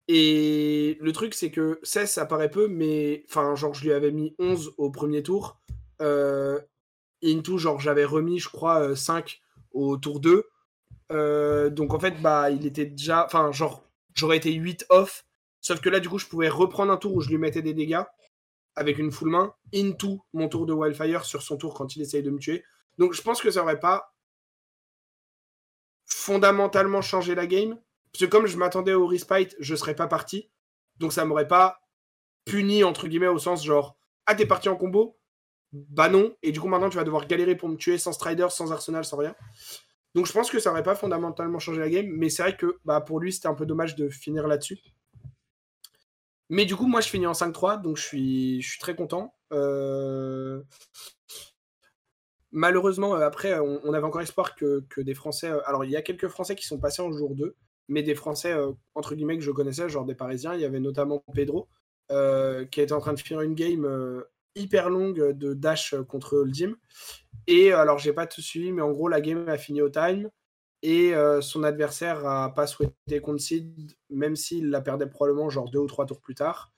Et le truc, c'est que 16, ça paraît peu, mais enfin, genre, je lui avais mis 11 au premier tour. Euh, into, genre, j'avais remis, je crois, euh, 5 au tour 2. Euh, donc en fait, bah, il était déjà. Enfin, genre, j'aurais été 8 off. Sauf que là, du coup, je pouvais reprendre un tour où je lui mettais des dégâts avec une full main into mon tour de Wildfire sur son tour quand il essaye de me tuer. Donc je pense que ça aurait pas fondamentalement changé la game. Parce que comme je m'attendais au respite, je serais pas parti. Donc ça m'aurait pas puni, entre guillemets, au sens genre, ah, t'es parti en combo? Bah non. Et du coup, maintenant, tu vas devoir galérer pour me tuer sans Strider, sans Arsenal, sans rien. Donc je pense que ça aurait pas fondamentalement changé la game. Mais c'est vrai que bah, pour lui, c'était un peu dommage de finir là-dessus. Mais du coup, moi, je finis en 5-3, donc je suis, très content. Euh, Malheureusement, euh, après, on, avait encore espoir que, des Français. euh, Alors, il y a quelques Français qui sont passés en jour 2, mais des Français, entre guillemets, que je connaissais, genre des Parisiens. Il y avait notamment Pedro, qui était en train de finir une game hyper longue de dash contre Uldim. Et alors, j'ai pas tout suivi, mais en gros, la game a fini au time. Et euh, son adversaire a pas souhaité concede, même s'il la perdait probablement genre deux ou trois tours plus tard.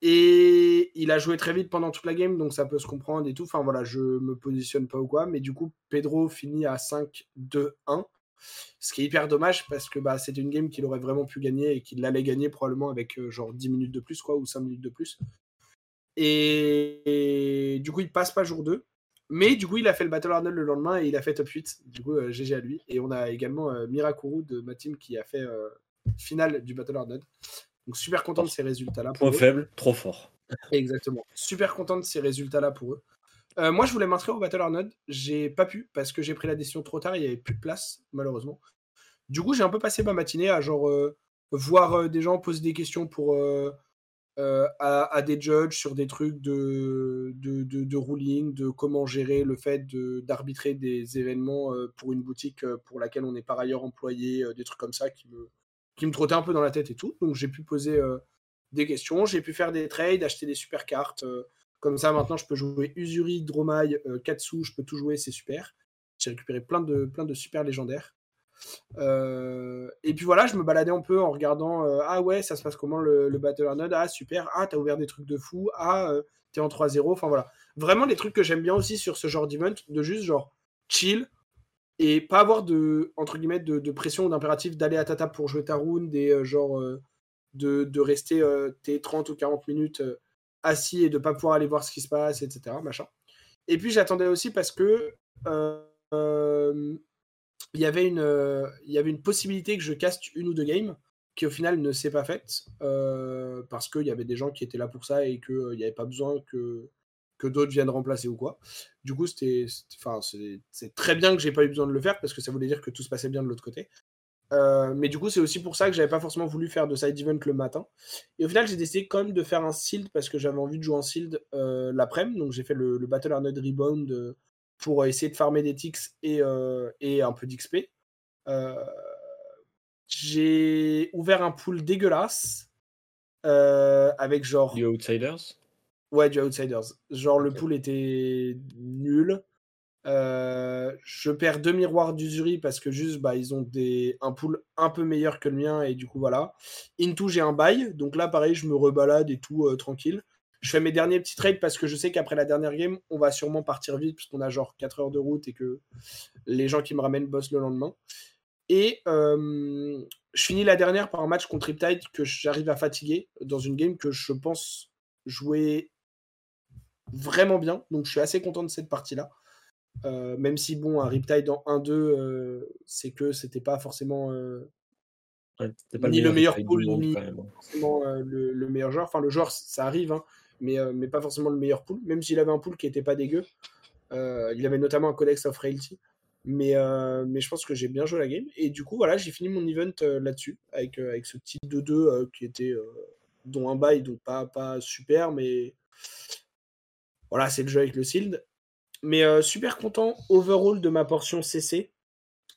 Et il a joué très vite pendant toute la game, donc ça peut se comprendre et tout. Enfin voilà, je me positionne pas ou quoi, mais du coup, Pedro finit à 5-2-1. Ce qui est hyper dommage parce que bah, c'était une game qu'il aurait vraiment pu gagner et qu'il allait gagner probablement avec euh, genre 10 minutes de plus, quoi, ou 5 minutes de plus. Et, du coup, il passe pas jour 2. Mais du coup, il a fait le Battle Arnold le lendemain et il a fait top 8. Du coup, euh, GG à lui. Et on a également euh, Mirakuru de ma team qui a fait euh, finale du Battle Arnold. Donc super content de ces résultats-là. Point eux. faible, trop fort. Exactement. Super content de ces résultats-là pour eux. Euh, moi, je voulais m'inscrire au Battle Arnold. J'ai pas pu parce que j'ai pris la décision trop tard. Il n'y avait plus de place, malheureusement. Du coup, j'ai un peu passé ma matinée à genre euh, voir euh, des gens poser des questions pour euh, à, des judges sur des trucs de, de, de, ruling, de comment gérer le fait de- d'arbitrer des événements euh, pour une boutique euh, pour laquelle on est par ailleurs employé, des trucs comme ça qui me, qui me trottaient un peu dans la tête et tout. Donc j'ai pu poser des questions, j'ai pu faire des trades, acheter des super cartes. comme ça, maintenant, je peux jouer Usuri, Dromai, Katsu, je peux tout jouer, c'est super. J'ai récupéré plein de, plein de super légendaires. Euh, et puis voilà, je me baladais un peu en regardant euh, Ah ouais, ça se passe comment le, le Battle Arnold Ah super, ah t'as ouvert des trucs de fou, ah euh, t'es en 3-0. Enfin voilà. Vraiment des trucs que j'aime bien aussi sur ce genre d'event, de juste genre chill et pas avoir de, entre guillemets, de, pression ou d'impératif d'aller à ta table pour jouer ta round et genre de, de rester tes 30 ou 40 minutes assis et de pas pouvoir aller voir ce qui se passe, etc. Machin. Et puis j'attendais aussi parce que il y avait une, euh, il y avait une possibilité que je caste une ou deux games qui au final ne s'est pas faite euh, parce qu'il y avait des gens qui étaient là pour ça et qu'il n'y avait pas besoin que, que d'autres viennent remplacer ou quoi. Du coup, c'était, c'est, très bien que j'ai pas eu besoin de le faire parce que ça voulait dire que tout se passait bien de l'autre côté. Euh, mais du coup, c'est aussi pour ça que j'avais pas forcément voulu faire de side event le matin. Et au final, j'ai décidé quand même de faire un sealed parce que j'avais envie de jouer en sealed euh, l'après-midi. Donc j'ai fait le, le Battle Arnold Rebound euh, pour essayer de farmer des ticks et, euh, et un peu d'XP. Euh, j'ai ouvert un pool dégueulasse euh, avec genre You Outsiders? Ouais du outsiders. Genre le pool était nul. Euh, je perds deux miroirs d'Usuri parce que juste, bah, ils ont des, un pool un peu meilleur que le mien et du coup, voilà. Into, j'ai un bail. Donc là, pareil, je me rebalade et tout, euh, tranquille. Je fais mes derniers petits trades parce que je sais qu'après la dernière game, on va sûrement partir vite puisqu'on a genre 4 heures de route et que les gens qui me ramènent bossent le lendemain. Et euh, je finis la dernière par un match contre Riptide que j'arrive à fatiguer dans une game que je pense jouer vraiment bien. Donc je suis assez content de cette partie-là. Euh, même si, bon, un Riptide en 1-2, euh, c'est que c'était pas forcément ni le meilleur pool, ni hein. forcément le, meilleur joueur. Enfin, le joueur, ça arrive, hein, mais, mais pas forcément le meilleur pool. Même s'il avait un pool qui était pas dégueu. il avait notamment un Codex of Realty. Mais, mais je pense que j'ai bien joué la game. Et du coup, voilà, j'ai fini mon event là-dessus, avec, ce petit 2-2 qui était, dont un bail, donc pas, pas super, mais voilà, c'est le jeu avec le Sealed. Mais euh, super content overall de ma portion CC.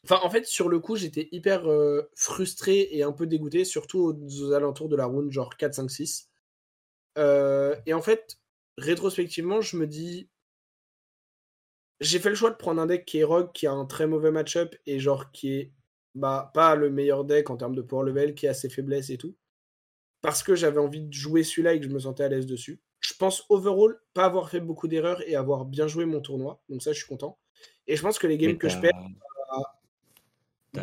Enfin, en fait, sur le coup, j'étais hyper euh, frustré et un peu dégoûté, surtout aux, alentours de la round, genre 4, 5, 6. Et en fait, rétrospectivement, je me dis. J'ai fait le choix de prendre un deck qui est Rogue, qui a un très mauvais match-up et genre qui est bah, pas le meilleur deck en termes de power level, qui a ses faiblesses et tout. Parce que j'avais envie de jouer celui-là et que je me sentais à l'aise dessus je pense overall pas avoir fait beaucoup d'erreurs et avoir bien joué mon tournoi. Donc ça, je suis content. Et je pense que les games que je perds,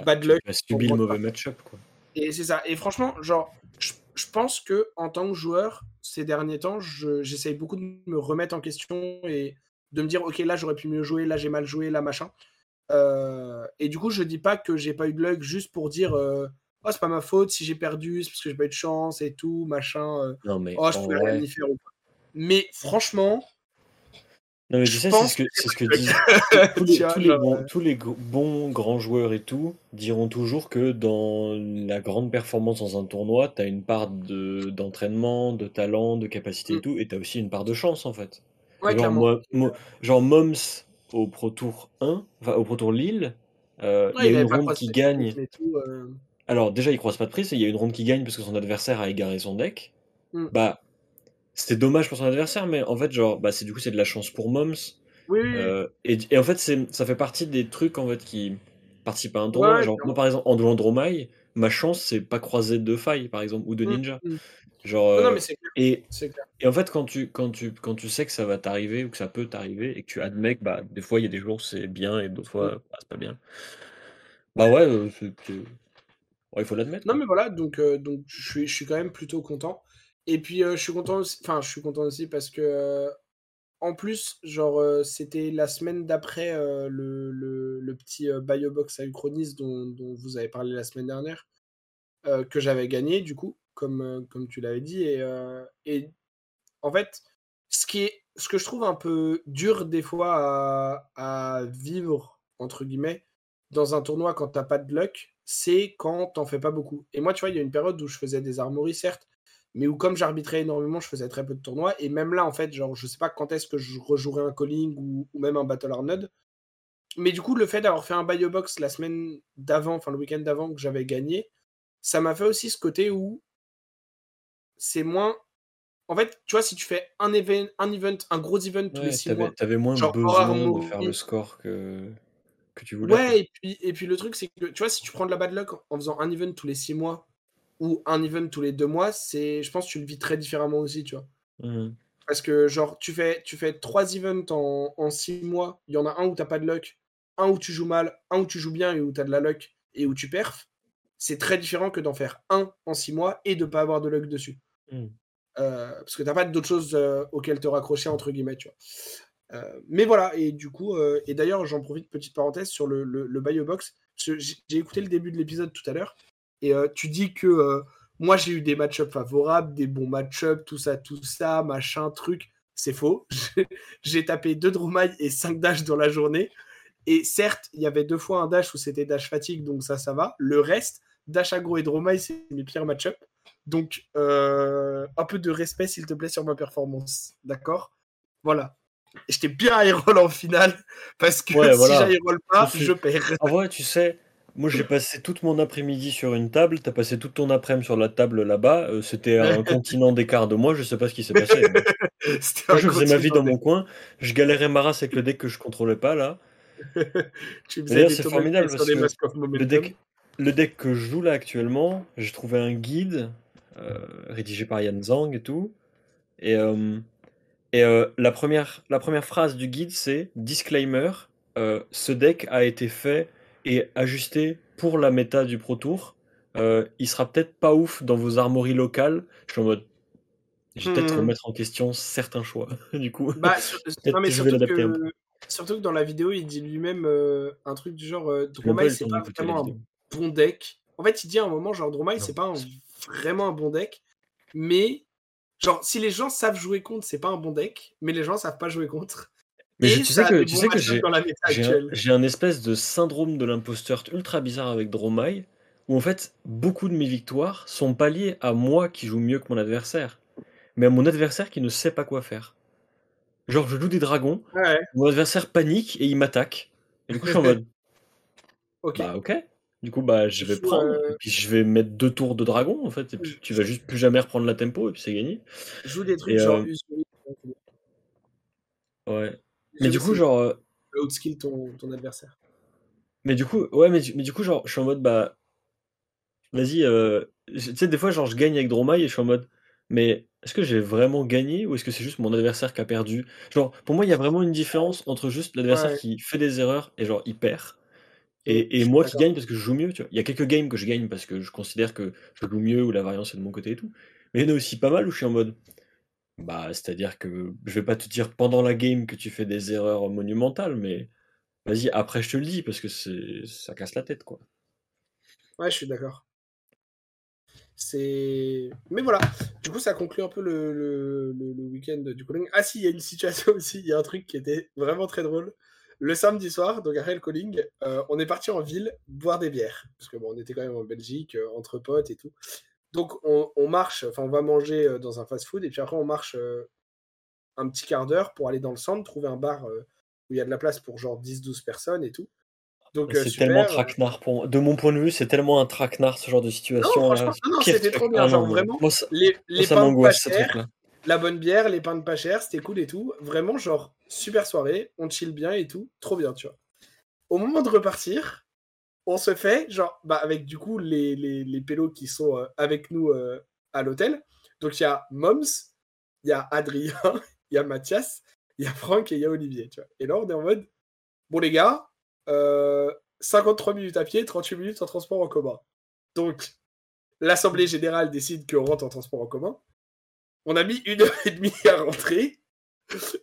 bad luck. Tu subi le mauvais match-up, quoi. Et c'est ça. Et franchement, genre, je, pense que en tant que joueur, ces derniers temps, j'essaye beaucoup de me remettre en question et de me dire, ok, là j'aurais pu mieux jouer, là j'ai mal joué, là machin. Euh, et du coup, je dis pas que j'ai pas eu de luck juste pour dire, euh, oh c'est pas ma faute si j'ai perdu, c'est parce que j'ai pas eu de chance et tout, machin. Euh. non mais oh je pouvais rien y faire ou pas. Mais franchement. Non, mais tu sais, c'est ce que, c'est ce que disent tous, les, bons, grands joueurs et tout diront toujours que dans la grande performance dans un tournoi, tu as une part de, d'entraînement, de talent, de capacité et mm. tout, et tu as aussi une part de chance en fait. genre, genre Moms au Pro Tour 1, enfin au Pro Tour Lille, euh, il y a une ronde qui gagne. Euh. Alors déjà, il croise pas de prise, il y a une ronde qui gagne parce que son adversaire a égaré son deck. Mm. Bah, c'était dommage pour son adversaire, mais en fait, genre, bah, c'est du coup, c'est de la chance pour Moms. Oui. Euh, et, et, en fait, c'est, ça fait partie des trucs en fait qui participent à un tournoi. genre, moi, par exemple, en jouant Dromai, ma chance, c'est pas croiser de failles, par exemple, ou de ninja. Mmh. Genre, non, mais c'est clair. Et, et en fait, quand tu, quand, tu, quand tu sais que ça va t'arriver ou que ça peut t'arriver et que tu admets que bah, des fois, il y a des jours c'est bien et d'autres fois, mmh. bah, c'est pas bien. Bah ouais, euh, il faut l'admettre. Non, mais voilà, donc, euh, donc je, suis, je suis quand même plutôt content. Et puis, je suis content aussi, enfin, je suis content aussi parce que, en plus, genre, c'était la semaine d'après le, le, petit Biobox à Uchronis dont, dont, vous avez parlé la semaine dernière, que j'avais gagné, du coup, comme, comme tu l'avais dit. Et, et en fait, ce, qui ce que je trouve un peu dur des fois à, à vivre, entre guillemets, dans un tournoi quand t'as pas de luck, c'est quand t'en fais pas beaucoup. Et moi, tu vois, il y a une période où je faisais des armories, certes, mais où comme j'arbitrais énormément, je faisais très peu de tournois. Et même là, en fait, genre, je sais pas quand est-ce que je rejouerai un calling ou, même un Battle Arnold. Mais du coup, le fait d'avoir fait un Biobox la semaine d'avant, enfin le week-end d'avant que j'avais gagné, ça m'a fait aussi ce côté où c'est moins. En fait, tu vois, si tu fais un event, un, event, un gros event tous les six mois. T'avais moins besoin de faire le score que, que tu voulais. Ouais, et puis, et puis le truc, c'est que tu vois, si tu prends de la bad luck en faisant un event tous les six mois, ou un event tous les deux mois, c'est, je pense que tu le vis très différemment aussi, tu vois. Mmh. Parce que, genre, tu fais, tu fais trois events en, en six mois, il y en a un où t'as pas de luck, un où tu joues mal, un où tu joues bien et où tu as de la luck et où tu perfs. C'est très différent que d'en faire un en six mois et de pas avoir de luck dessus. Mmh. Euh, parce que t'as pas d'autres choses euh, auxquelles te raccrocher, entre guillemets, tu vois. Euh, mais voilà, et du coup, et d'ailleurs, j'en profite, petite parenthèse, sur le, le, le Biobox. J'ai écouté le début de l'épisode tout à l'heure, et euh, tu dis que euh, moi, j'ai eu des match-ups favorables, des bons match-ups, tout ça, tout ça, machin, truc. C'est faux. j'ai tapé deux Dromai et cinq dash dans la journée. Et certes, il y avait deux fois un dash où c'était dash fatigue, donc ça, ça va. Le reste, dash agro et Dromai, c'est mes pires match-ups. Donc, euh, un peu de respect, s'il te plaît, sur ma performance. D'accord? Voilà. J'étais bien à roll en finale, parce que si roll pas, je perds. En vrai, tu sais, moi, j'ai passé toute mon après-midi sur une table. T'as passé toute ton après-midi sur la table là-bas. Euh, c'était un continent d'écart de moi. Je sais pas ce qui s'est passé. moi, je faisais ma vie dans mon coin. Je galérais ma race avec le deck que je contrôlais pas là. c'est formidable parce que le deck, le deck que je joue là actuellement, j'ai trouvé un guide euh, rédigé par Yan Zhang et tout. Et, euh, et la, première, la première phrase du guide, c'est Disclaimer, ce deck a été fait et ajusté pour la méta du Pro Tour. Euh, il sera peut-être pas ouf dans vos armories locales. Je suis en mode. Je vais peut-être Hmm. remettre en question certains choix, du coup. Bah, sur- non, mais que je vais surtout l'adapter que, surtout que dans la vidéo, il dit lui-même euh, un truc du genre euh, Dromai, c'est pas vraiment un bon deck. En fait, il dit à un moment, genre, Dromai, c'est pas un- vraiment un bon deck, mais genre, si les gens savent jouer contre, c'est pas un bon deck, mais les gens savent pas jouer contre. Mais je- tu sais que, tu sais que j'ai un, espèce de syndrome de l'imposteur ultra bizarre avec Dromai, où en fait, beaucoup de mes victoires sont pas liées à moi qui joue mieux que mon adversaire, mais à mon adversaire qui ne sait pas quoi faire. Genre, je joue des dragons, Ouais, mon adversaire panique et il m'attaque. Et du coup, je suis en mode, ok. bah ok. Du coup, bah je vais prendre, euh, et puis je vais mettre deux tours de dragon, en fait, et puis tu vas juste plus jamais reprendre la tempo, et puis c'est gagné. joue des trucs Et, genre euh, Ouais. Mais du coup, genre, euh, outskill ton, ton adversaire. mais du coup, ouais, mais, du- mais du coup, genre, je suis en mode, bah, Vas-y, euh, tu sais, des fois, genre, je gagne avec Dromai et je suis en mode, mais est-ce que j'ai vraiment gagné ou est-ce que c'est juste mon adversaire qui a perdu? Genre, pour moi, il y a vraiment une différence entre juste l'adversaire Ouais. qui fait des erreurs et genre, il perd. Et, et moi qui gagne parce que je joue mieux, tu vois. Il y a quelques games que je gagne parce que je considère que je joue mieux ou la variance est de mon côté et tout. Mais il y en a aussi pas mal où je suis en mode, bah, c'est-à-dire que je vais pas te dire pendant la game que tu fais des erreurs monumentales, mais vas-y, après je te le dis parce que c'est, ça casse la tête, quoi. Ouais, je suis d'accord. C'est. Mais voilà. Du coup, ça conclut un peu le, le, week-end du calling. Ah, si, il y a une situation aussi. Il y a un truc qui était vraiment très drôle. Le samedi soir, donc après le calling, euh, on est parti en ville boire des bières. Parce que bon, on était quand même en Belgique, euh, entre potes et tout. Donc, on, on marche, enfin, on va manger euh, dans un fast-food. Et puis après, on marche euh, un petit quart d'heure pour aller dans le centre, trouver un bar euh, où il y a de la place pour genre 10-12 personnes et tout. Donc, C'est tellement traquenard pour moi. De mon point de vue, c'est tellement un traquenard ce genre de situation. non, non, c'était trop bien. Genre, vraiment, Moi, les, moi, les pains pas truc-là. la bonne bière, les pains de pas chers, c'était cool et tout. Vraiment, genre, super soirée, on chill bien et tout. Trop bien, tu vois. Au moment de repartir, on se fait, genre, bah, avec du coup les, les, les qui sont euh, avec nous euh, à l'hôtel. Donc, il y a Moms, il y a Adrien, il y a Mathias, il y a Franck et il y a Olivier, tu vois. Et là, on est en mode, bon, les gars, euh, 53 minutes à pied, 38 minutes en transport en commun. Donc, l'Assemblée Générale décide qu'on rentre en transport en commun. On a mis une heure et demie à rentrer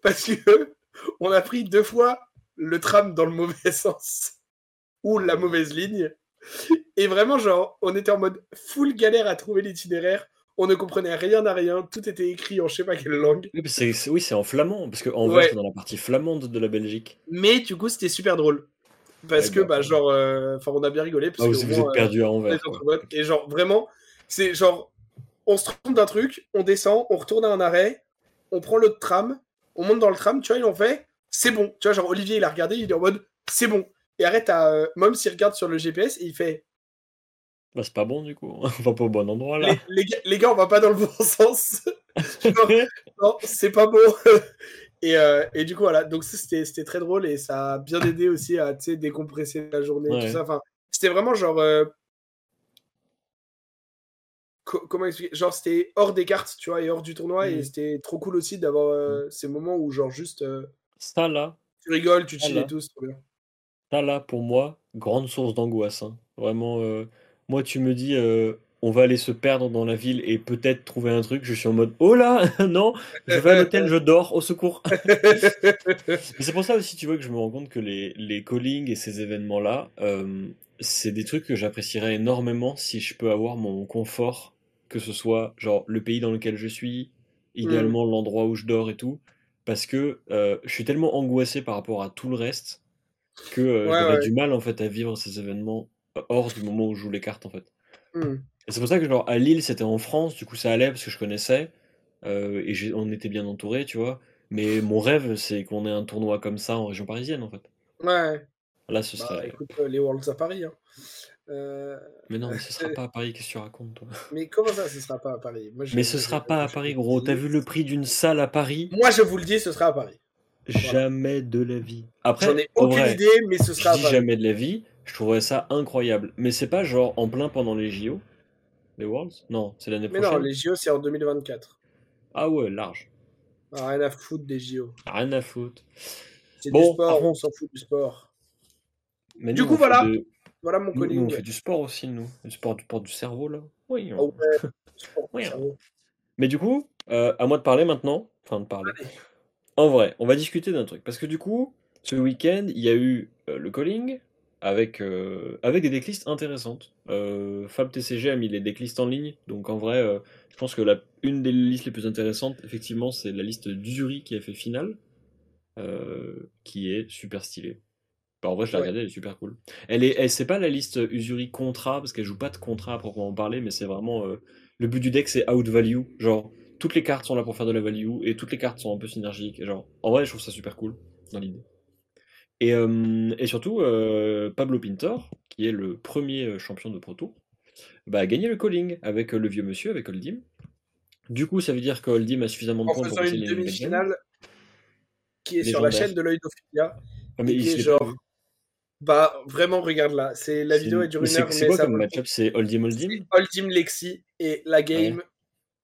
parce que on a pris deux fois le tram dans le mauvais sens ou la mauvaise ligne. Et vraiment, genre, on était en mode full galère à trouver l'itinéraire. On ne comprenait rien à rien. Tout était écrit en je sais pas quelle langue. Oui, c'est- oui, en flamand, parce qu'en Ouais. vrai, c'est dans la partie flamande de la Belgique. Mais du coup, c'était super drôle. Parce Ouais, que, bah, bah, genre, euh, enfin, on a bien rigolé. Parce Ah, que vous, moins, êtes perdu à potes. Et genre, vraiment, c'est genre, on se trompe d'un truc, on descend, on retourne à un arrêt, on prend l'autre tram, on monte dans le tram, tu vois, ils ont fait, c'est bon. Tu vois, genre, Olivier, il a regardé, il est en mode, c'est bon. Et arrête à euh, Moms, il regarde sur le GPS et il fait, Bah, c'est pas bon du coup. On va pas au bon endroit là. les, les gars, les gars, on va pas dans le bon sens. Genre, non, c'est pas bon. et, euh, et du coup, voilà. Donc, c'était très drôle et ça a bien aidé aussi à décompresser la journée, Ouais. tout ça. Enfin, c'était vraiment genre. euh, co- comment expliquer? Genre, c'était hors des cartes, tu vois, et hors du tournoi. Et Mhm. c'était trop cool aussi d'avoir euh, ces moments où, genre, juste Ça là, tu rigoles, tu chill et tout. C'est trop bien. Ça là, pour moi, grande source d'angoisse. hein. Vraiment, euh, moi, tu me dis, euh, on va aller se perdre dans la ville et peut-être trouver un truc. Je suis en mode, oh là, non, je vais à l'hôtel, je dors, au secours. Mais c'est pour ça aussi, tu vois, que je me rends compte que les, les callings et ces événements-là, euh, c'est des trucs que j'apprécierais énormément si je peux avoir mon confort, que ce soit genre le pays dans lequel je suis, idéalement l'endroit où je dors et tout, parce que euh, je suis tellement angoissé par rapport à tout le reste que euh, Ouais, j'aurais ouais. du mal en fait à vivre ces événements hors du moment où je joue les cartes en fait. Et c'est pour ça que genre à Lille c'était en France, du coup ça allait parce que je connaissais euh, et on était bien entouré, tu vois. Mais mon rêve c'est qu'on ait un tournoi comme ça en région parisienne en fait. Ouais. Là ce Bah, serait. écoute, euh, les Worlds à Paris. hein. Euh, Mais non, mais ce sera pas à Paris, qu'est-ce que tu racontes toi? Mais comment ça, ce sera pas à Paris? Moi, je- Mais ce sera pas à Paris gros, t'as vu le prix d'une salle à Paris? Moi, je vous le dis, ce sera à Paris. Jamais de la vie. Après, J'en ai aucune vrai, idée, mais ce je sera dis jamais de la vie, je trouverais ça incroyable. Mais c'est pas genre en plein pendant les JO, les Worlds? Non, c'est l'année Mais non, prochaine. les JO, c'est en 2024. Ah ouais, large. Ah, rien à foutre des JO. Rien à foutre. C'est Bon, du on s'en fout du sport. Mais Du nous, coup, voilà. de- Voilà mon nous- nous, on fait du sport aussi, nous. Du sport du, sport du cerveau, là. Oui. Ah ouais, sport du Oui. cerveau. Mais du coup, euh, à moi de parler maintenant. Enfin, de parler. Allez. En vrai, on va discuter d'un truc. Parce que du coup, ce week-end, il y a eu euh, le calling avec, euh, avec des decklists intéressantes. Euh, Fab TCG a mis les decklists en ligne. Donc en vrai, euh, je pense que la, une des listes les plus intéressantes, effectivement, c'est la liste d'Uzuri qui a fait finale. qui est super stylée. Bah, en vrai, je l'ai Ouais. regardée, elle est super cool. Elle est, elle, c'est pas la liste Usuri contrat, parce qu'elle joue pas de contrat à proprement parler, mais c'est vraiment. le but du deck, c'est out value. Genre, toutes les cartes sont là pour faire de la value, et toutes les cartes sont un peu synergiques. et Genre, en vrai, je trouve ça super cool, dans l'idée. Et, euh, et surtout, euh, Pablo Pintor, qui est le premier euh, champion de Proto, bah, a gagné le calling avec le vieux monsieur, avec Oldim. Du coup, ça veut dire que Oldim a suffisamment de En points pour une demi-finale qui est sur la chaîne de l'œil d'Ophilia. Ah, mais et il est genre-. Bah, vraiment, regarde là. C'est la vidéo est dure mais une c'est- heure, C'est quoi ça comme match-up? C'est Oldim Oldim. Ultim Lexi et la game, C'est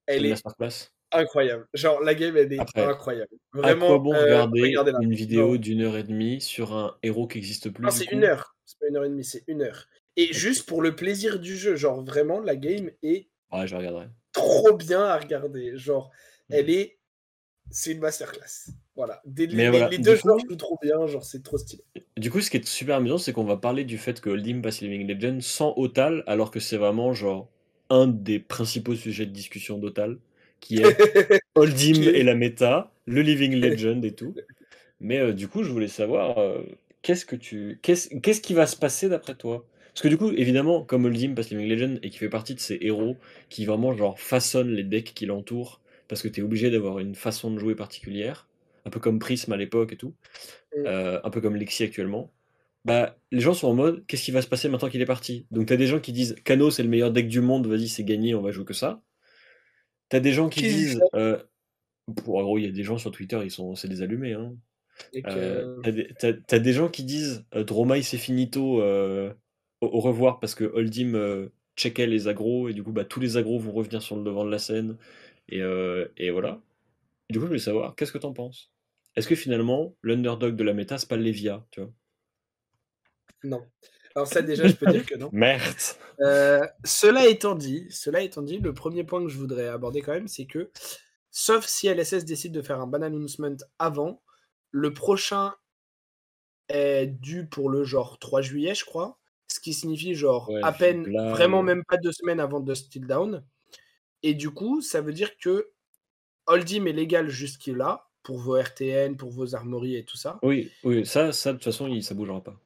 elle est masterclass incroyable. Genre, la game, elle est Après, incroyable. À Vraiment, quoi bon euh, regarder une vidéo d'une heure et demie sur un héros qui n'existe plus c'est une heure. C'est pas une heure et demie, c'est une heure. Et juste pour le plaisir du jeu, genre vraiment, la game est Ouais, je regarderai. trop bien à regarder. Genre, Mm. elle est. C'est une masterclass. Voilà. Des- les, voilà, les du deux joueurs jouent trop bien, genre, c'est trop stylé. Du coup, ce qui est super amusant, c'est qu'on va parler du fait que Oldim passe Living Legend sans Otal, alors que c'est vraiment genre un des principaux sujets de discussion d'Otal, qui est Oldim et la méta, le Living Legend et tout. Mais euh, du coup, je voulais savoir euh, qu'est-ce que tu, qu'est-ce, qu'est-ce qui va se passer d'après toi? Parce que du coup, évidemment, comme Oldim passe Living Legend et qui fait partie de ces héros qui vraiment genre façonnent les decks qui l'entourent, parce que tu es obligé d'avoir une façon de jouer particulière, un peu comme Prism à l'époque et tout, Mm. euh, un peu comme Lexi actuellement. Bah, les gens sont en mode, qu'est-ce qui va se passer maintenant qu'il est parti? Donc t'as des gens qui disent, Kano c'est le meilleur deck du monde, vas-y c'est gagné, on va jouer que ça. T'as des gens qui disent, euh, pour, en gros, il y a des gens sur Twitter, ils sont, c'est des allumés. Hein. Euh, t'as des, t'as- t'as des gens qui disent, euh, Dromai c'est finito, euh, au, au revoir parce que Holdim checkait les agros et du coup bah tous les agros vont revenir sur le devant de la scène et, et voilà. Et du coup je voulais savoir, qu'est-ce que t'en penses? Est-ce que finalement l'underdog de la méta c'est pas le Lévia, tu vois? Non. Alors, ça, déjà, je peux dire que non. Merde Euh, cela étant dit, cela étant dit, le premier point que je voudrais aborder quand même, c'est que, sauf si LSS décide de faire un ban announcement avant, le prochain est dû pour le genre 3 juillet, je crois. Ce qui signifie genre Ouais, à peine, là, vraiment même pas deux semaines avant Dust Till Down. Et du coup, ça veut dire que Holdim est légal jusqu'à pour vos RTN, pour vos armories et tout ça. Oui, oui, ça, ça de toute façon il, ça bougera pas.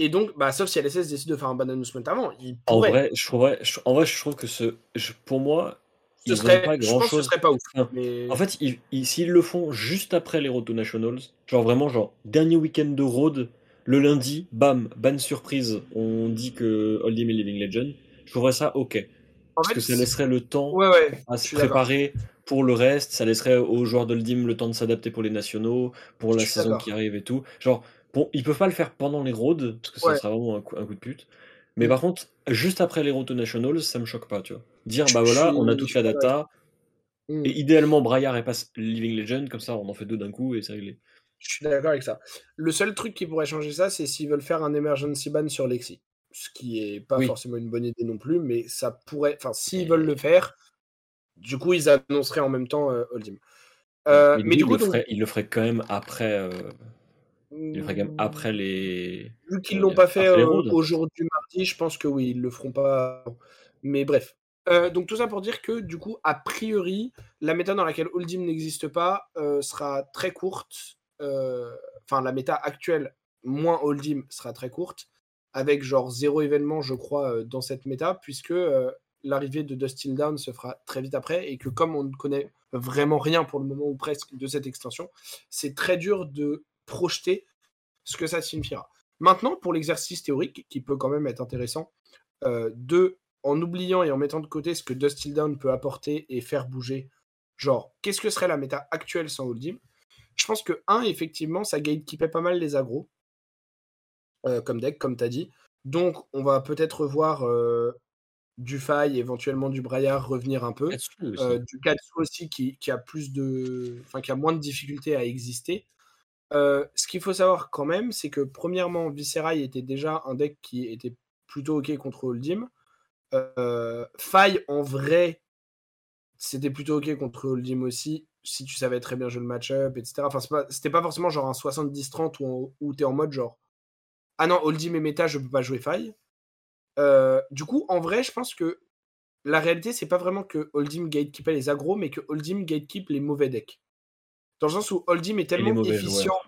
Et donc, bah, sauf si LSS décide de faire un ban announcement avant, il En pourrait. vrai, je trouverais, je- en vrai, je trouve que ce, je- pour moi, ce ils serait, pas je grand pense que ce chose. serait pas ouf. Enfin, mais... En fait, ils- ils- s'ils le font juste après les Road to Nationals, genre vraiment, genre dernier week-end de Road, le lundi, bam, ban surprise, on dit que Oldham est Living Legend, je trouverais ça ok. En Parce fait, que ça laisserait le temps Ouais, ouais. à je se préparer pour le reste, ça laisserait aux joueurs d'Oldham le temps de s'adapter pour les nationaux, pour Je la saison qui arrive et tout. Genre, bon, ils peuvent pas le faire pendant les Roads, parce que ça Ouais. sera vraiment un coup, un coup de pute. Mais Mm. par contre, juste après les Road to Nationals, ça me choque pas, tu vois. Dire, bah voilà, on a toute la data, et idéalement, Braillard et passe Living Legend, comme ça on en fait deux d'un coup et c'est réglé. Je suis d'accord avec ça. Le seul truc qui pourrait changer ça, c'est s'ils veulent faire un emergency ban sur Lexi. Ce qui est pas Oui. forcément une bonne idée non plus, mais ça pourrait. Enfin, s'ils veulent le faire, du coup, ils annonceraient en même temps euh, Holdim. Euh, mais mais du coup, coup, il, le donc, ferait, il le ferait quand même après. euh, il le ferait quand même après les. Vu qu'ils comment l'ont pas fait après les roads. au jour du mardi, je pense que oui, ils le feront pas. Mais bref. Euh, donc tout ça pour dire que du coup, a priori, la méta dans laquelle Holdim n'existe pas euh, sera très courte. Euh, Enfin, la méta actuelle, moins Holdim, sera très courte, avec genre zéro événement, je crois, dans cette méta, puisque l'arrivée de Dust Till Down se fera très vite après, et que comme on ne connaît vraiment rien pour le moment ou presque de cette extension, c'est très dur de projeter ce que ça signifiera. Maintenant, pour l'exercice théorique, qui peut quand même être intéressant, euh, de, en oubliant et en mettant de côté ce que Dust Till Down peut apporter et faire bouger, genre, qu'est-ce que serait la méta actuelle sans Holdim je pense que, un, effectivement, ça gatekeepait pas mal les agros. Euh, comme deck, comme tu as dit. Donc, on va peut-être voir euh, du Faille, éventuellement du Braillard revenir un peu. Euh, du Katsu aussi qui, qui, a plus de. Enfin, qui a moins de difficultés à exister. Ce qu'il faut savoir quand même, c'est que premièrement, Viscerai était déjà un deck qui était plutôt ok contre Holdim. Faille, en vrai, c'était plutôt ok contre Holdim aussi, si tu savais très bien jouer le match-up, etc. Enfin, c'était pas, forcément genre un 70-30 où, où tu es en mode genre ah non, Holdim et méta, je peux pas jouer faille. Euh, du coup, en vrai, je pense que la réalité, c'est pas vraiment que Holdim gatekeep les agros, mais que Holdim gatekeep les mauvais decks. Dans le sens où Holdim est tellement efficient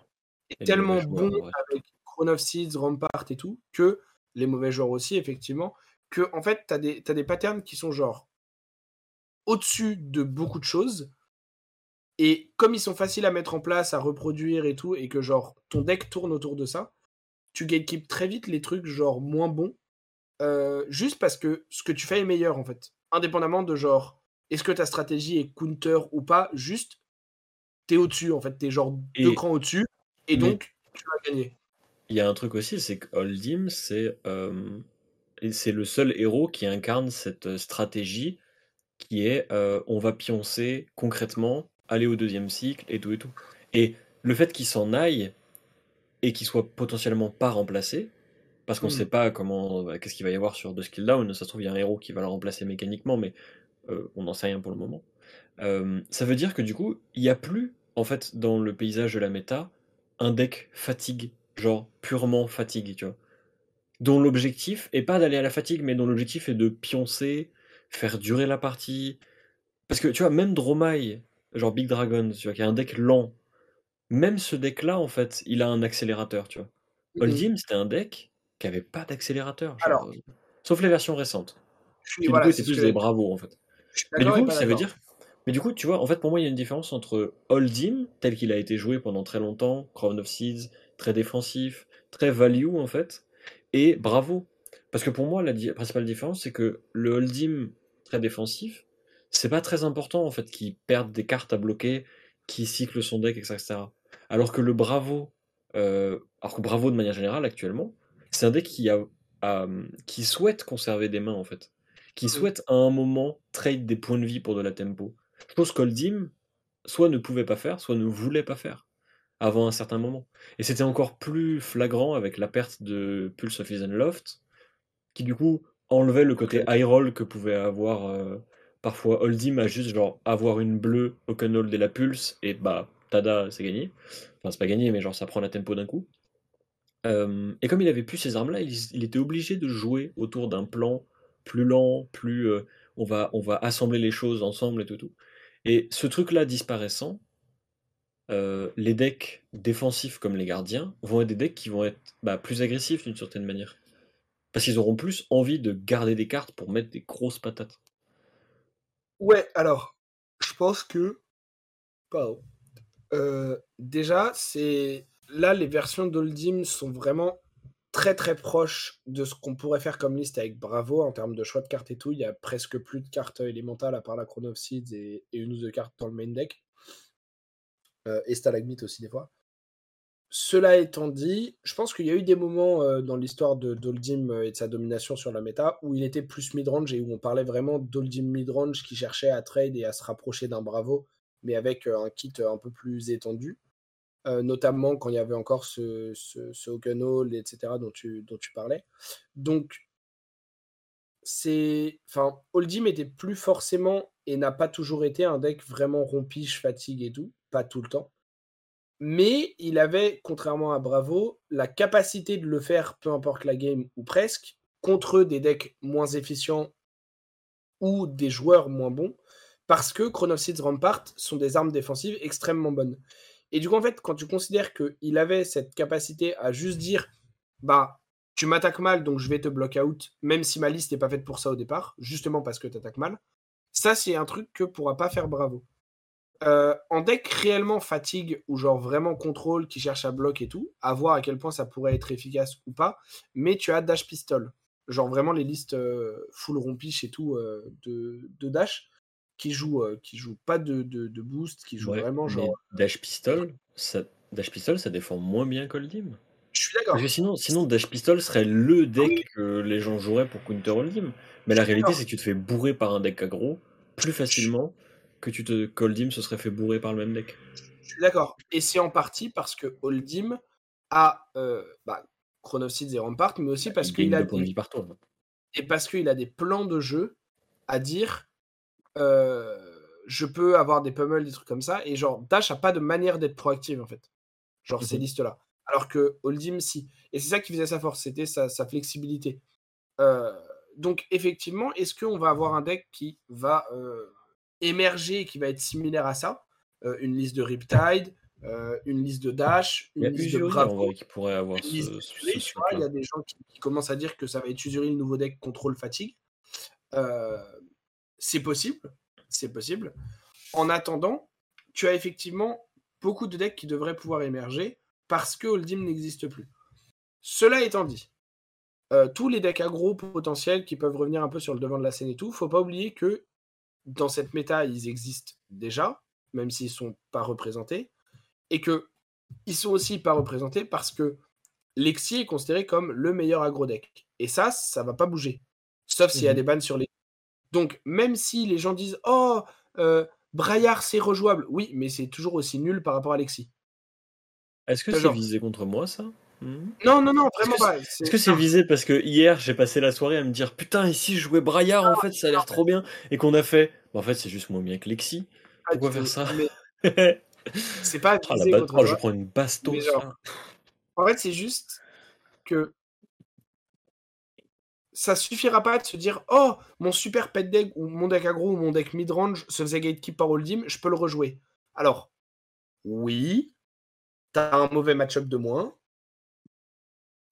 et, tellement bon avec Crown of Seeds, Rampart et tout, que les mauvais joueurs aussi, effectivement, que en fait, tu as des, as des patterns qui sont genre au-dessus de beaucoup de choses. Et comme ils sont faciles à mettre en place, à reproduire et tout, et que genre ton deck tourne autour de ça, tu gatekeep très vite les trucs genre moins bons, euh, juste parce que ce que tu fais est meilleur en fait. Indépendamment de genre, est-ce que ta stratégie est counter ou pas, juste, t'es au-dessus en fait, t'es genre deux crans au-dessus, et donc tu vas gagner. Il y a un truc aussi, c'est que Holdim, c'est euh, c'est le seul héros qui incarne cette stratégie qui est euh, on va pioncer concrètement, aller au deuxième cycle et tout et tout. Et le fait qu'il s'en aille, et qui soit potentiellement pas remplacé, parce qu'on ne sait hmm. pas comment, bah, qu'est-ce qu'il va y avoir sur The Skill Down. Ça se trouve, il y a un héros qui va le remplacer mécaniquement, mais euh, on n'en sait rien pour le moment. Euh, ça veut dire que du coup, il n'y a plus, en fait, dans le paysage de la méta, un deck fatigue, genre purement fatigue, tu vois. Dont l'objectif est pas d'aller à la fatigue, mais dont l'objectif est de pioncer, faire durer la partie. Parce que tu vois, même Dromai, genre Big Dragon, tu vois, qui a un deck lent, même ce deck-là, en fait, il a un accélérateur, tu vois. Holdim, c'était un deck qui avait pas d'accélérateur. Euh, sauf les versions récentes. du coup, c'est plus des bravos, en fait. Mais du coup, ça veut dire. Mais du coup, tu vois, en fait, pour moi, il y a une différence entre Holdim, tel qu'il a été joué pendant très longtemps, Crown of Seeds, très défensif, très value, en fait, et Bravo. Parce que pour moi, la principale différence, c'est que le Holdim très défensif, c'est pas très important, en fait, qu'il perde des cartes à bloquer, qu'il cycle son deck, etc. Alors que le Bravo, euh, alors que Bravo de manière générale actuellement, c'est un deck qui, a, qui souhaite conserver des mains en fait, qui souhaite à un moment trade des points de vie pour de la tempo. Pense qu'Oldim soit ne pouvait pas faire, soit ne voulait pas faire avant un certain moment. Et c'était encore plus flagrant avec la perte de Pulse of Loft, qui du coup enlevait le côté high roll que pouvait avoir euh, parfois Oldim à juste genre avoir une bleue au canol de la Pulse et bah Tada, c'est gagné. Enfin, c'est pas gagné, mais genre ça prend la tempo d'un coup. Euh, et comme il avait plus ces armes-là, il, était obligé de jouer autour d'un plan plus lent, plus euh, on, va, on va assembler les choses ensemble et tout. tout. Et ce truc-là disparaissant, euh, les decks défensifs comme les gardiens vont être des decks qui vont être bah, plus agressifs d'une certaine manière. Parce qu'ils auront plus envie de garder des cartes pour mettre des grosses patates. Ouais, alors, je pense que. Pardon. Euh, déjà, c'est là les versions d'Oldim sont vraiment très très proches de ce qu'on pourrait faire comme liste avec Bravo en termes de choix de cartes et tout. Il y a presque plus de cartes élémentales à part la Chrono Seeds et, une ou deux cartes dans le main deck. Euh, et Stalagmite aussi des fois. Cela étant dit, je pense qu'il y a eu des moments euh, dans l'histoire de d'Oldim et de sa domination sur la méta où il était plus midrange et où on parlait vraiment d'Oldim midrange qui cherchait à trade et à se rapprocher d'un Bravo mais avec un kit un peu plus étendu. Notamment quand il y avait encore ce, ce, Open Hall, etc., dont tu, dont tu parlais. Donc, c'est. Enfin, Holdim était plus forcément et n'a pas toujours été un deck vraiment rompiche, fatigue et tout, pas tout le temps. Mais il avait, contrairement à Bravo, la capacité de le faire, peu importe la game ou presque, contre des decks moins efficients ou des joueurs moins bons, parce que Chronoseeds Rampart sont des armes défensives extrêmement bonnes. Et du coup, en fait, quand tu considères qu'il avait cette capacité à juste dire, bah, tu m'attaques mal, donc je vais te block out, même si ma liste n'est pas faite pour ça au départ, justement parce que tu attaques mal, ça, c'est un truc que pourra pas faire Bravo. Euh, en deck réellement fatigue ou genre vraiment contrôle qui cherche à bloc et tout, à voir à quel point ça pourrait être efficace ou pas, mais tu as Dash Pistol. Genre vraiment les listes euh, full rompiche et tout euh, de, de Dash qui joue, euh, qui joue pas de, de, boost, qui joue vraiment genre. Dash Pistol, ça, Dash Pistol, ça défend moins bien qu'Oldim. Je suis d'accord. Parce que sinon, sinon Dash Pistol serait le deck Oui. que les gens joueraient pour counter Oldim. Mais la réalité, c'est que tu te fais bourrer par un deck aggro plus facilement que tu te qu'Oldim se serait fait bourrer par le même deck. Je suis d'accord. Et c'est en partie parce que Holdim a euh, bah, et Rampart, mais aussi parce Il qu'il a des, vie par tour. et parce qu'il a des plans de jeu à dire euh, je peux avoir des pummels, des trucs comme ça. Et genre, Dash a pas de manière d'être proactive en fait. Genre ces Mhm. listes-là. Alors que Holdim, si. Et c'est ça qui faisait sa force, c'était sa, sa flexibilité. Euh, donc effectivement, est-ce qu'on va avoir un deck qui va euh, émerger et qui va être similaire à ça? Euh, Une liste de Riptide, euh, une liste de Dash, une liste de Bravo, qui pourrait avoir une liste ce, de ce, Fury, ce tu vois, Il y a des gens qui, qui commencent à dire que ça va être Usuri le nouveau deck contrôle fatigue. C'est possible, c'est possible. En attendant, tu as effectivement beaucoup de decks qui devraient pouvoir émerger parce que Holdim n'existe plus. Cela étant dit, euh, tous les decks aggro potentiels qui peuvent revenir un peu sur le devant de la scène et tout, faut pas oublier que dans cette méta, ils existent déjà, même s'ils sont pas représentés, et que ils sont aussi pas représentés parce que Lexi est considéré comme le meilleur aggro deck. Et ça, ça va pas bouger. Sauf s'il y a Mhm. des bans sur les. Donc, même si les gens disent Oh, euh, Braillard, c'est rejouable. Oui, mais c'est toujours aussi nul par rapport à Lexi. Est-ce que C'est genre- visé contre moi ça? Hmm? Non, non, non, vraiment pas. Est-ce que c'est visé parce que hier j'ai passé la soirée à me dire putain ici je jouais Braillard en fait ça a l'air trop bien. Et qu'on a fait bah, en fait c'est juste moins bien que Lexi. Pas pourquoi faire ça? Mais c'est pas Ah, la visé contre oh, je prends une genre- là. En fait, c'est juste que ça suffira pas de se dire Oh, mon super pet deck ou mon deck aggro ou mon deck midrange se faisait gatekeep par Holdim, je peux le rejouer. Alors, oui, t'as un mauvais match-up de moins,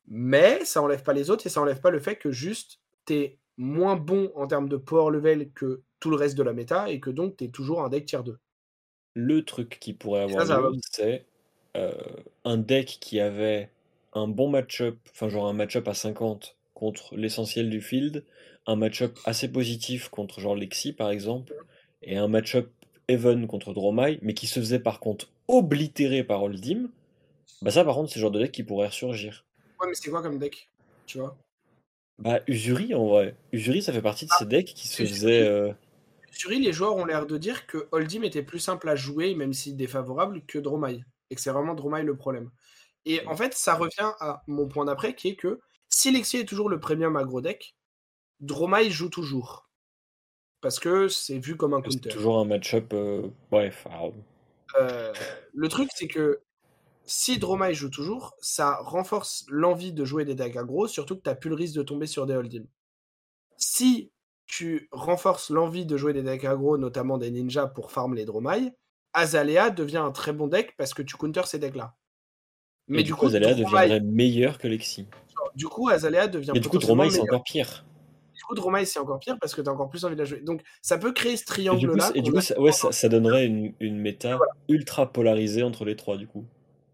mais ça enlève pas les autres et ça enlève pas le fait que juste t'es moins bon en termes de power level que tout le reste de la méta et que donc t'es toujours un deck tier 2. Le truc qui pourrait ça, avoir ça lieu, c'est euh, un deck qui avait un bon match-up, enfin genre un match-up à 50 contre l'essentiel du field, un match-up assez positif contre genre Lexi par exemple, et un match-up even contre Dromai, mais qui se faisait par contre oblitéré par Oldim, bah ça par contre c'est le genre de deck qui pourrait ressurgir. Ouais, mais c'est quoi comme deck Tu vois? Bah Usuri en vrai, Usuri ça fait partie de ces decks qui se Usuri. faisaient... euh, Sur les joueurs ont l'air de dire que Holdim était plus simple à jouer, même si défavorable, que Dromai. Et que c'est vraiment Dromai le problème. Et en fait, ça revient à mon point d'après, qui est que si Lexi est toujours le premium aggro deck, Dromai joue toujours. Parce que c'est vu comme un c'est counter. toujours un match-up... euh, Bref, Euh, le truc, c'est que si Dromai joue toujours, ça renforce l'envie de jouer des decks aggro, surtout que tu n'as plus le risque de tomber sur des Holdim. Si tu renforces l'envie de jouer des decks aggro, notamment des ninjas pour farm les Dromai, Azalea devient un très bon deck parce que tu counter ces decks-là. Mais du coup, Azalea Dromai- deviendrait meilleur que Lexi. Du coup, Azalea devient Mais du coup, Dromai, c'est encore pire. Du coup, Dromai, c'est encore pire parce que tu as encore plus envie de la jouer. Donc, ça peut créer ce Et du coup, triangle-là. et du coup, ouais, ça, ça donnerait une, une méta ultra polarisée entre les trois, du coup.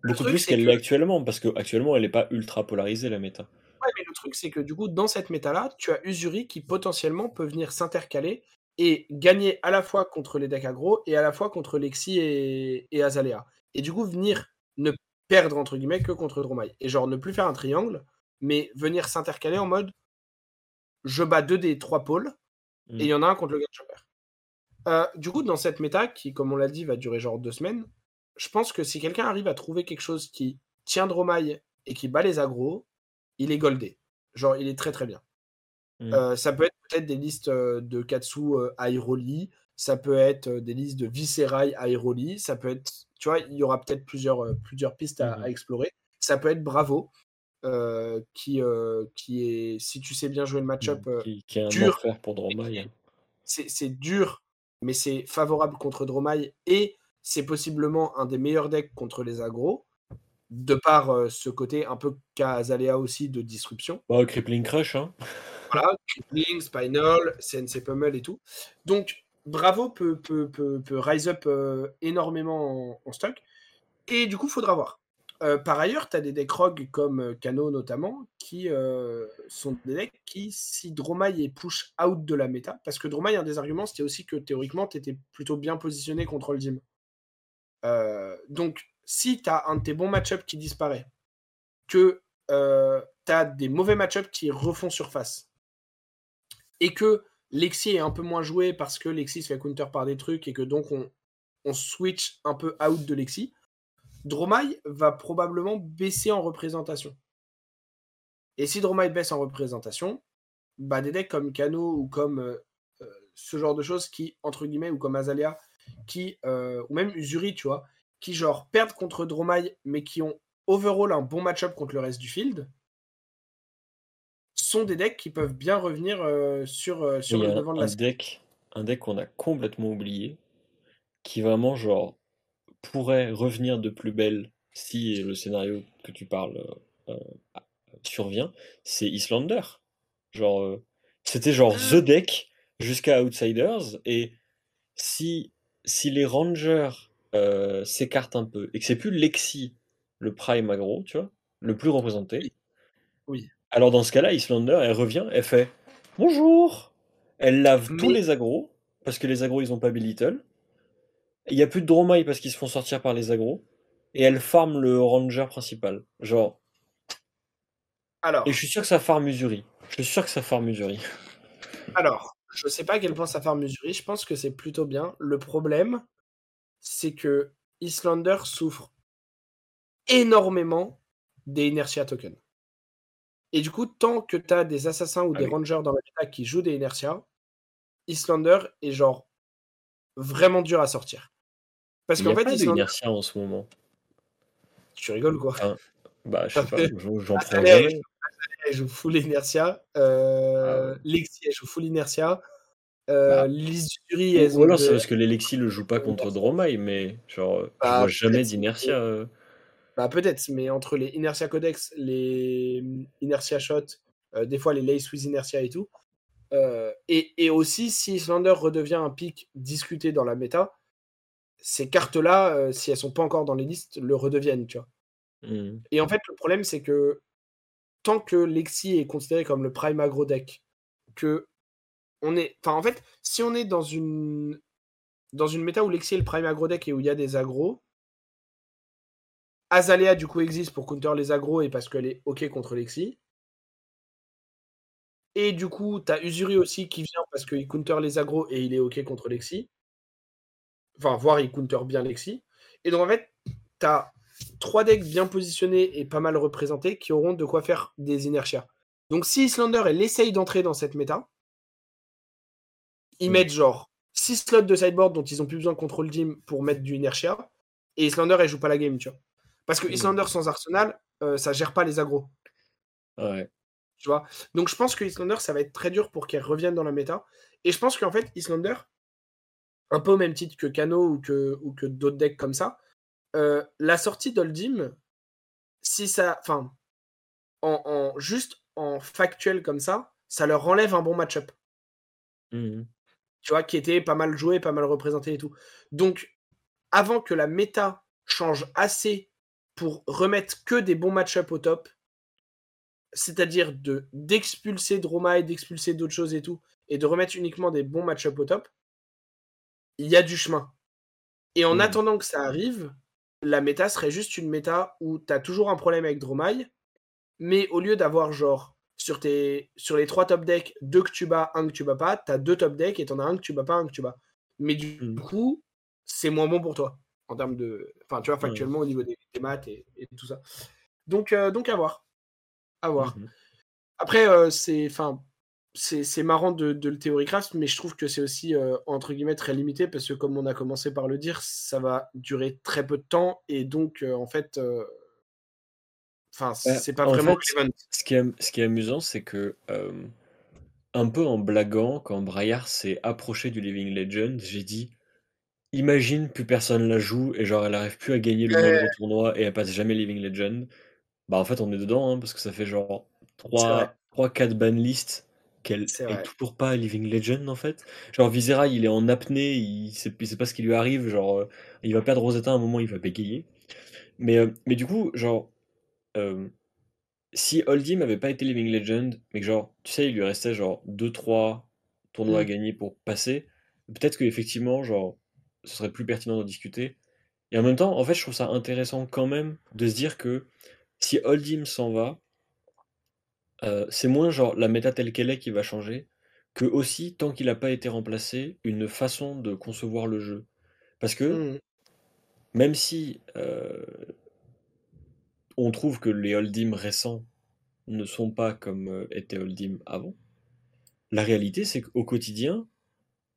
Le Beaucoup plus qu'elle que- l'est actuellement, parce qu'actuellement, elle n'est pas ultra polarisée, la méta. Ouais, mais le truc, c'est que du coup, dans cette méta-là, tu as Usuri qui potentiellement peut venir s'intercaler et gagner à la fois contre les decks aggro et à la fois contre Lexi et, et Azalea. Et du coup, venir ne perdre, entre guillemets, que contre Dromai. Et genre, ne plus faire un triangle, mais venir s'intercaler en mode je bats deux des trois pôles Mm. et il y en a un contre le je perds. Euh, du coup, dans cette méta, qui, comme on l'a dit, va durer genre deux semaines, je pense que si quelqu'un arrive à trouver quelque chose qui tient Dromai et qui bat les aggros, il est goldé. Genre, il est très très bien. Mm. Euh, ça peut être peut-être des listes euh, de Katsu euh, Airoli, ça peut être euh, des listes de Viscerai Airoli, ça peut être, tu vois, il y aura peut-être plusieurs, plusieurs pistes à, Mhm. à explorer. Ça peut être Bravo, euh, qui, euh, qui est, si tu sais bien jouer le match-up, euh, qui, qui est un dur. enfer pour Dromai. hein. c'est c'est dur, mais c'est favorable contre Dromai et c'est possiblement un des meilleurs decks contre les agros, de par ce côté un peu qu'a Azalea aussi de disruption. Bah, Crippling Crush, hein. Voilà, Crippling, Spinal, CNC Pummel et tout. Donc, Bravo peut, peut, peut, peut rise up énormément en, en stock. Et du coup, faudra voir. Euh, par ailleurs, tu as des decks rogues comme euh, Kano notamment, qui euh, sont des decks qui, si Dromai est push out de la méta, parce que Dromai, un des arguments, c'était aussi que théoriquement, tu étais plutôt bien positionné contre le Dim. Donc, si tu as un de tes bons match qui disparaît, que tu as des mauvais match qui refont surface, et que Lexi est un peu moins joué parce que Lexi se fait counter par des trucs et que donc on, on switch un peu out de Lexi, Dromai va probablement baisser en représentation. Et si Dromai baisse en représentation, bah des decks comme Kano ou comme euh, euh, ce genre de choses qui, entre guillemets, ou comme Azalea, qui, euh, ou même Usuri, tu vois, qui genre perdent contre Dromai, mais qui ont overall un bon match-up contre le reste du field, sont des decks qui peuvent bien revenir sur, sur le devant de la un deck, un deck qu'on a complètement oublié, qui vraiment genre pourrait revenir de plus belle si le scénario que tu parles survient, c'est Islander. Genre, c'était genre The ah. Deck jusqu'à Outsiders, et si, si les Rangers s'écartent un peu, et que c'est plus Lexi, le prime aggro, tu vois, le plus représenté, oui. alors dans ce cas-là, Islander, elle revient, elle fait Bonjour Elle lave tous les agros, parce que les agros, ils ont pas Belittle. Il n'y a plus de Dromai parce qu'ils se font sortir par les agros. Et elle farm le ranger principal. Genre. Alors. Et je suis sûr que ça farm Usuri. Je suis sûr que ça farm Usuri. Alors, je sais pas à quel point ça farm Usuri. Je pense que c'est plutôt bien. Le problème, c'est que Islander souffre énormément des inertia tokens. Et du coup, tant que tu as des assassins ou ah des rangers dans la méta qui jouent des inertia, Islander est genre vraiment dur à sortir. Parce qu'en fait, pas d'inertia en ce moment. Tu rigoles quoi? Bah, je sais pas, j'en prends. Elle joue full inertia. Euh, ah Lexi, elle joue full inertia. Euh, bah. Lisuri, Ou alors c'est parce que l'Elexi le joue pas contre Dromai, mais genre, je bah, vois jamais d'inertia. Euh. Bah, peut-être, mais entre les inertia codex, les inertia shot, euh, des fois les lace with inertia et tout. et, et, aussi, si Islander redevient un pic discuté dans la méta, ces cartes-là, euh, si elles sont pas encore dans les listes, le redeviennent, tu vois. Mmh. Et en fait, le problème, c'est que tant que Lexi est considéré comme le prime agro deck, que on est. Enfin, en fait, si on est dans une dans une méta où Lexi est le prime agro deck et où il y a des agros, Azalea du coup existe pour counter les agros et parce qu'elle est ok contre Lexi. Et du coup, tu as Usuri aussi qui vient parce qu'il counter les agros et il est ok contre Lexi. Enfin, voir, il counter bien Lexi. Et donc, en fait, tu as trois decks bien positionnés et pas mal représentés qui auront de quoi faire des inertia. Donc, si Islander, elle essaye d'entrer dans cette méta, ils mm. mettent genre 6 slots de sideboard dont ils ont plus besoin de control team pour mettre du inertia. Et Islander, elle joue pas la game, tu vois. Parce que mm. Islander sans Arsenal, euh, ça gère pas les agros. Ouais. Tu vois Donc je pense que Islander, ça va être très dur pour qu'elle revienne dans la méta. Et je pense qu'en fait, Islander, un peu au même titre que Kano ou que, ou que d'autres decks comme ça, euh, la sortie d'Oldim, si ça. Enfin, en, juste en factuel comme ça, ça leur enlève un bon match-up. Mmh tu vois, qui était pas mal joué, pas mal représenté et tout. Donc, avant que la méta change assez pour remettre que des bons match-up au top, c'est-à-dire de d'expulser Droma et d'expulser d'autres choses et tout, et de remettre uniquement des bons match-up au top, il y a du chemin. Et en mmh. attendant que ça arrive, la méta serait juste une méta où tu as toujours un problème avec Dromai, mais au lieu d'avoir genre sur, tes, sur les trois top decks, deux que tu bats, un que tu bats pas, tu as deux top decks et tu en as un que tu bats pas, un que tu bats. Mais du mmh. coup, c'est moins bon pour toi en termes de. Enfin, tu vois, factuellement au niveau des, maths et, tout ça. Donc, euh, donc à voir. À voir. Mmh Après, euh, c'est. Enfin, c'est marrant de, le théoricraft, mais je trouve que c'est aussi, euh, entre guillemets, très limité, parce que comme on a commencé par le dire, ça va durer très peu de temps, et donc, euh, en fait, euh, enfin, c'est pas vraiment ce qui, est, ce qui est amusant, c'est que, un peu en blaguant, quand Braillard s'est approché du Living Legend, j'ai dit, imagine plus personne la joue, et genre, elle arrive plus à gagner le moindre tournoi, et elle passe jamais Living Legend. Bah, en fait, on est dedans, hein, parce que ça fait genre 3-4 banlists qu'elle est, toujours pas Living Legend en fait. Genre Visera, il est en apnée, il sait, sait pas ce qui lui arrive, genre euh, il va perdre Rosetta à un moment, il va bégayer. Mais, euh, mais du coup, genre, euh, si Oldie avait pas été Living Legend, mais que genre, tu sais, il lui restait genre 2-3 tournois à mmh. gagner pour passer, peut-être que effectivement, genre, ce serait plus pertinent d'en discuter. Et en même temps, en fait, je trouve ça intéressant quand même de se dire que si Oldhim s'en va, euh, c'est moins genre la méta telle qu'elle est qui va changer, que aussi, tant qu'il n'a pas été remplacé, une façon de concevoir le jeu. Parce que, Mmh. même si euh, on trouve que les Oldhim récents ne sont pas comme euh, était Oldhim avant, la réalité c'est qu'au quotidien,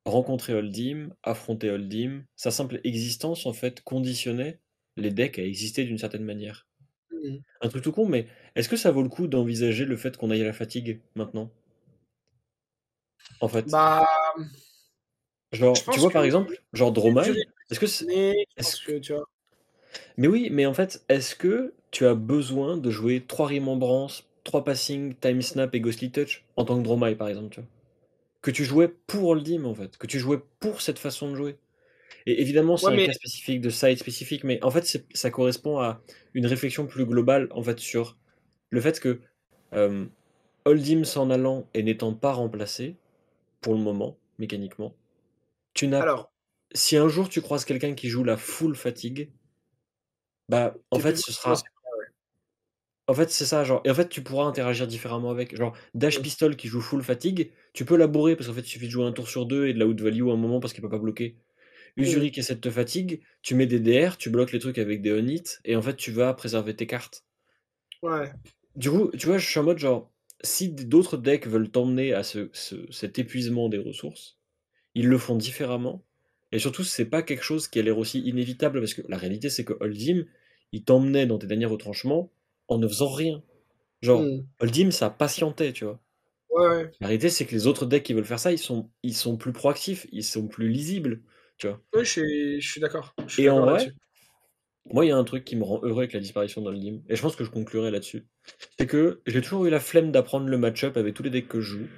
rencontrer Oldhim, affronter Oldhim, sa simple existence en fait conditionnait les decks à exister d'une certaine manière. Mmh. Un truc tout con, mais est-ce que ça vaut le coup d'envisager le fait qu'on aille à la fatigue maintenant? En fait. Bah, Genre, tu vois par exemple, genre Dromai, Yuri est-ce que c'est- mais je est-ce pense que, tu vois? Mais oui, mais en fait, est-ce que tu as besoin de jouer 3 remembrances, 3 passing, time snap et ghostly touch en tant que Dromai par exemple, tu vois? Que tu jouais pour Oldhim en fait, que tu jouais pour cette façon de jouer. Et évidemment, c'est Ouais, un mais cas spécifique de side spécifique, mais en fait, ça correspond à une réflexion plus globale en fait sur le fait que euh, Oldhim s'en allant et n'étant pas remplacé pour le moment mécaniquement, tu n'as alors, si un jour tu croises quelqu'un qui joue la full fatigue, bah en fait ce sera. En fait, c'est ça, genre et en fait, tu pourras interagir différemment avec. Genre, Dash. Pistol qui joue full fatigue, tu peux la bourrer parce qu'en fait, il suffit de jouer un tour sur deux et de la out value à un moment parce qu'il peut pas bloquer. Usuri qui essaie de te fatigue, tu mets des DR, tu bloques les trucs avec des on-hit et en fait, tu vas préserver tes cartes. Ouais. Du coup, tu vois, je suis en mode genre, si d'autres decks veulent t'emmener à ce, ce- cet épuisement des ressources, ils le font différemment. Et surtout, c'est pas quelque chose qui a l'air aussi inévitable parce que la réalité, c'est que Oldhim, il t'emmenait dans tes derniers retranchements en ne faisant rien. Genre, Mmh. Oldhim, ça patientait, tu vois. Ouais, ouais. La réalité, c'est que les autres decks qui veulent faire ça, ils sont, ils sont plus proactifs, ils sont plus lisibles, tu vois. Ouais, je suis je suis d'accord. Je suis Et en d'accord vrai, là-dessus. Moi, il y a un truc qui me rend heureux avec la disparition d'Oldhim, et je pense que je conclurai là-dessus. C'est que j'ai toujours eu la flemme d'apprendre le match-up avec tous les decks que je joue,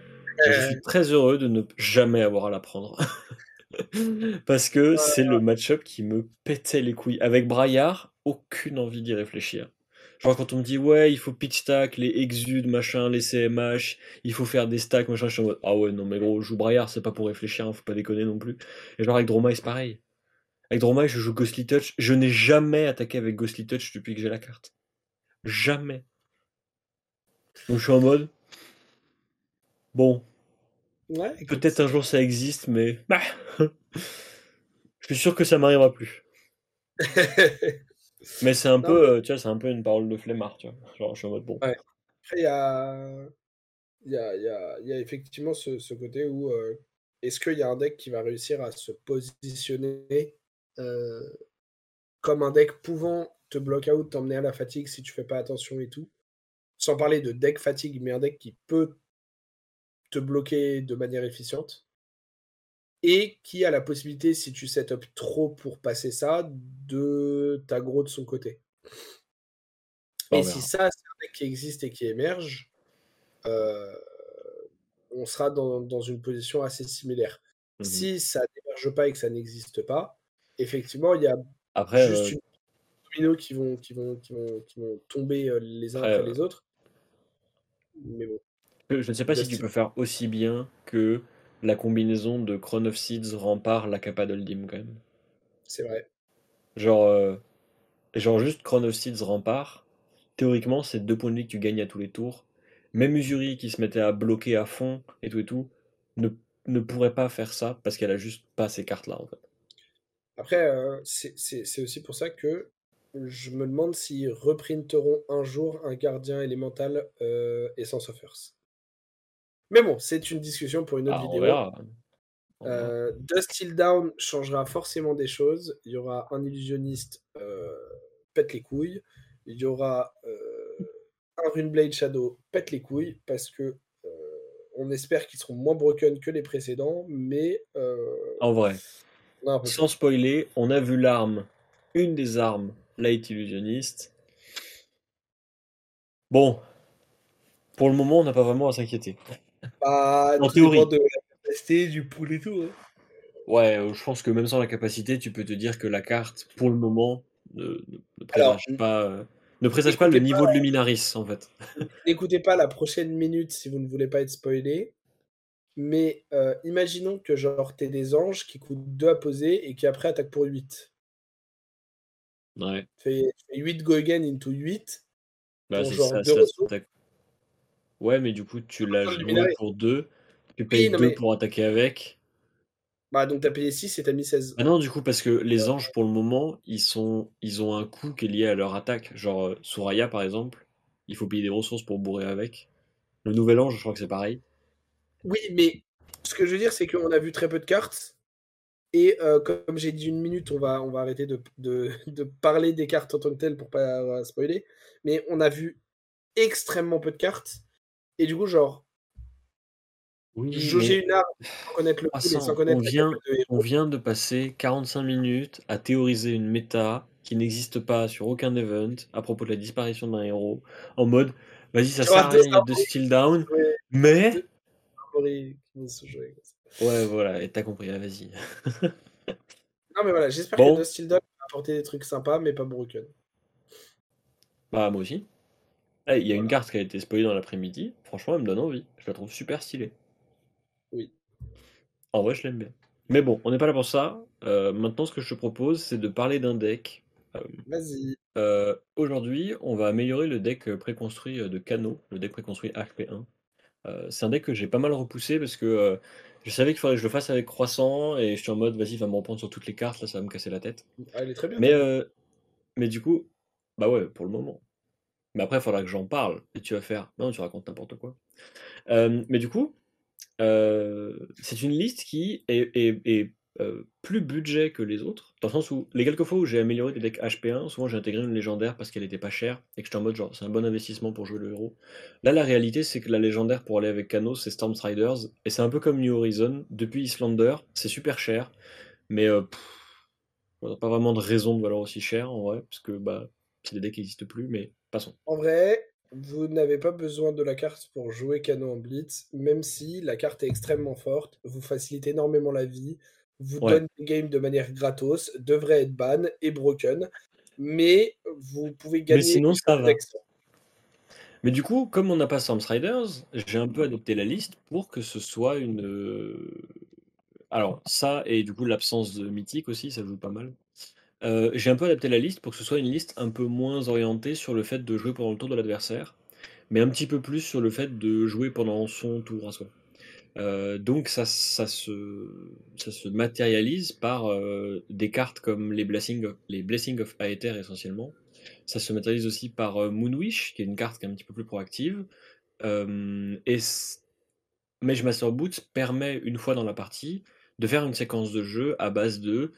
et je suis Euh, très heureux de ne jamais avoir à l'apprendre. Parce que c'est le match-up qui me pétait les couilles. Avec Braillard, aucune envie d'y réfléchir. Genre quand on me dit ouais, il faut pitch stack, les exudes, machin, les CMH, il faut faire des stacks, machin, je suis en mode ah ouais, non mais gros, je joue Braillard, c'est pas pour réfléchir, hein, faut pas déconner non plus. Et genre avec Dromai, c'est pareil. Avec Dromai, je joue Ghostly Touch. Je n'ai jamais attaqué avec Ghostly Touch depuis que j'ai la carte. Jamais. Donc je suis en mode bon, ouais, peut-être un jour ça existe, mais bah, je suis sûr que ça m'arrivera plus. Mais c'est un Non, peu, euh, tu vois, c'est un peu une parole de flemmard, tu vois. Genre, je suis en mode bon. ouais. Après, il y a il y a y a il y a effectivement ce ce côté où, heu, est-ce qu'il y a un deck qui va réussir à se positionner, comme un deck pouvant te block out, t'emmener à la fatigue si tu fais pas attention et tout? Sans parler de deck fatigue, mais un deck qui peut te bloquer de manière efficiente et qui a la possibilité, si tu setup trop pour passer ça, de t'aggro de son côté. Et si ça, c'est un deck qui existe et qui émerge, heu, on sera dans dans une position assez similaire. Mhm. Si ça n'émerge pas et que ça n'existe pas, effectivement, il y a Après, juste euh, une dominos qui vont qui vont qui vont qui vont tomber, heu, les uns après, après euh, les autres. Mais bon, je ne sais pas si tu peux faire aussi bien que la combinaison de Crown of Seeds rempart la capa d'Oldim quand même. c'est vrai. Genre, euh, genre juste Crown of Seeds rempart. Théoriquement, c'est deux points de vie que tu gagnes à tous les tours. Même Usuri qui se mettait à bloquer à fond et tout et tout ne, ne pourrait pas faire ça parce qu'elle a juste pas ces cartes là en fait. Après, heu, c'est aussi pour ça que je me demande s'ils reprinteront un jour un gardien élémental, heu, Essence of Earth. Mais bon, c'est une discussion pour une autre Ah, vidéo. verra. Heu, Dust Till Down changera forcément des choses. Il y aura un illusionniste, heu, pète les couilles. Il y aura, un Runeblade Shadow pète les couilles parce que, on espère qu'ils seront moins broken que les précédents, mais, En vrai, sans spoiler, on a vu l'arme, une des armes, Light Illusionniste. Bon, pour le moment, on n'a pas vraiment à s'inquiéter. Bah, En théorie. de la capacité, du pool et tout, hein. Ouais, euh, je pense que même sans la capacité, tu peux te dire que la carte, pour le moment, ne, Alors, pas, euh, ne présage pas le pas niveau de Luminaris, en fait. n'écoutez pas la prochaine minute si vous ne voulez pas être spoilé, mais, heu, imaginons que genre tu des anges qui coûtent 2 à poser et qui après attaquent pour 8. Ouais. Tu fais, tu fais 8 go again into 8 Bah, genre ça, 2 ça ouais, mais du coup, tu l'as joué pour 2, tu payes non 2 mais pour attaquer avec. Bah, donc tu as payé 6 et tu as mis 16. Ah non, du coup, parce que les anges, pour le moment, ils sont ils ont un coût qui est lié à leur attaque. Genre, heu, Soraya, par exemple, il faut payer des ressources pour bourrer avec. Le nouvel ange, je crois que c'est pareil. Oui, mais ce que je veux dire, c'est qu'on a vu très peu de cartes. Et heu, comme j'ai dit 1 minute, on va on va arrêter de de de parler des cartes en tant que telles pour pas spoiler, mais on a vu extrêmement peu de cartes. Et du coup, genre Oui, jauger mais une arme sans connaître le et sans connaître on vient de on vient de passer 45 minutes à théoriser une méta qui n'existe pas sur aucun event à propos de la disparition d'un héros, en mode: «Vas-y, ça sert à Arthos rien, il y a 2 Armori Still Down, mais» 2 Armori qui vont se jouer comme ça. Ouais, voilà et tu as compris, allez, vas-y. Non, mais voilà, j'espère que. Dusk Till Dawn va apporter des trucs sympas, mais pas broken. Bah, moi aussi. Eh, il y a une carte qui a été spoilée dans l'après-midi, franchement, elle me donne envie. Je la trouve super stylée. Oui. En vrai, je l'aime bien. Mais bon, on n'est pas là pour ça. Heu, maintenant, ce que je te propose, c'est de parler d'un deck. Vas-y. heu, aujourd'hui, on va améliorer le deck, préconstruit, de Kano, le deck préconstruit HP1. Heu, c'est un deck que j'ai pas mal repoussé parce que, heu, je savais qu'il faudrait que je le fasse avec Croissant et j'étais en mode: «Vas-y, va me reprendre sur toutes les cartes, là, ça va me casser la tête». Ah, elle est très bien Mais, heu, mais du coup bah, ouais, pour le moment. Mais après, il faudra que j'en parle et tu vas faire: «Non, tu racontes n'importe quoi». Mais du coup, c'est une liste qui est est est, heu, plus budget que les autres, dans le sens où les quelques fois où j'ai amélioré des decks HP1, souvent j'ai intégré une légendaire parce qu'elle était pas chère et que j'étais en mode genre: «C'est un bon investissement pour jouer le héros». Là, la réalité, c'est que la légendaire pour aller avec Kano, c'est Stormstriders et c'est un peu comme New Horizons. Depuis Islander, c'est super cher, mais, a pas vraiment de raison de valoir aussi cher en vrai, parce que, bah, c'est des decks qui existent plus, mais passons. En vrai, vous n'avez pas besoin de la carte pour jouer Kano en blitz, même si la carte est extrêmement forte, vous facilite énormément la vie, vous Ouais. donne des games de manière gratos, devrait être ban et broken, mais vous pouvez Mais gagner sinon, ça va. Mais du coup, comme on n'a pas Stormstriders, j'ai un peu adopté la liste pour que ce soit une, heu alors ça et du coup l'absence de mythique aussi, ça joue pas mal. Heu, j'ai un peu adapté la liste pour que ce soit une liste un peu moins orientée sur le fait de jouer pendant le tour de l'adversaire, mais un petit peu plus sur le fait de jouer pendant son tour à soi. Heu, donc ça se matérialise par, heu, des cartes comme les Blessing of of Aether essentiellement. Ça se matérialise aussi par, heu, Moonwish, qui est une carte qui est un petit peu plus proactive. Hem et Mage Master Boots permet, une fois dans la partie, de faire une séquence de jeu à base de,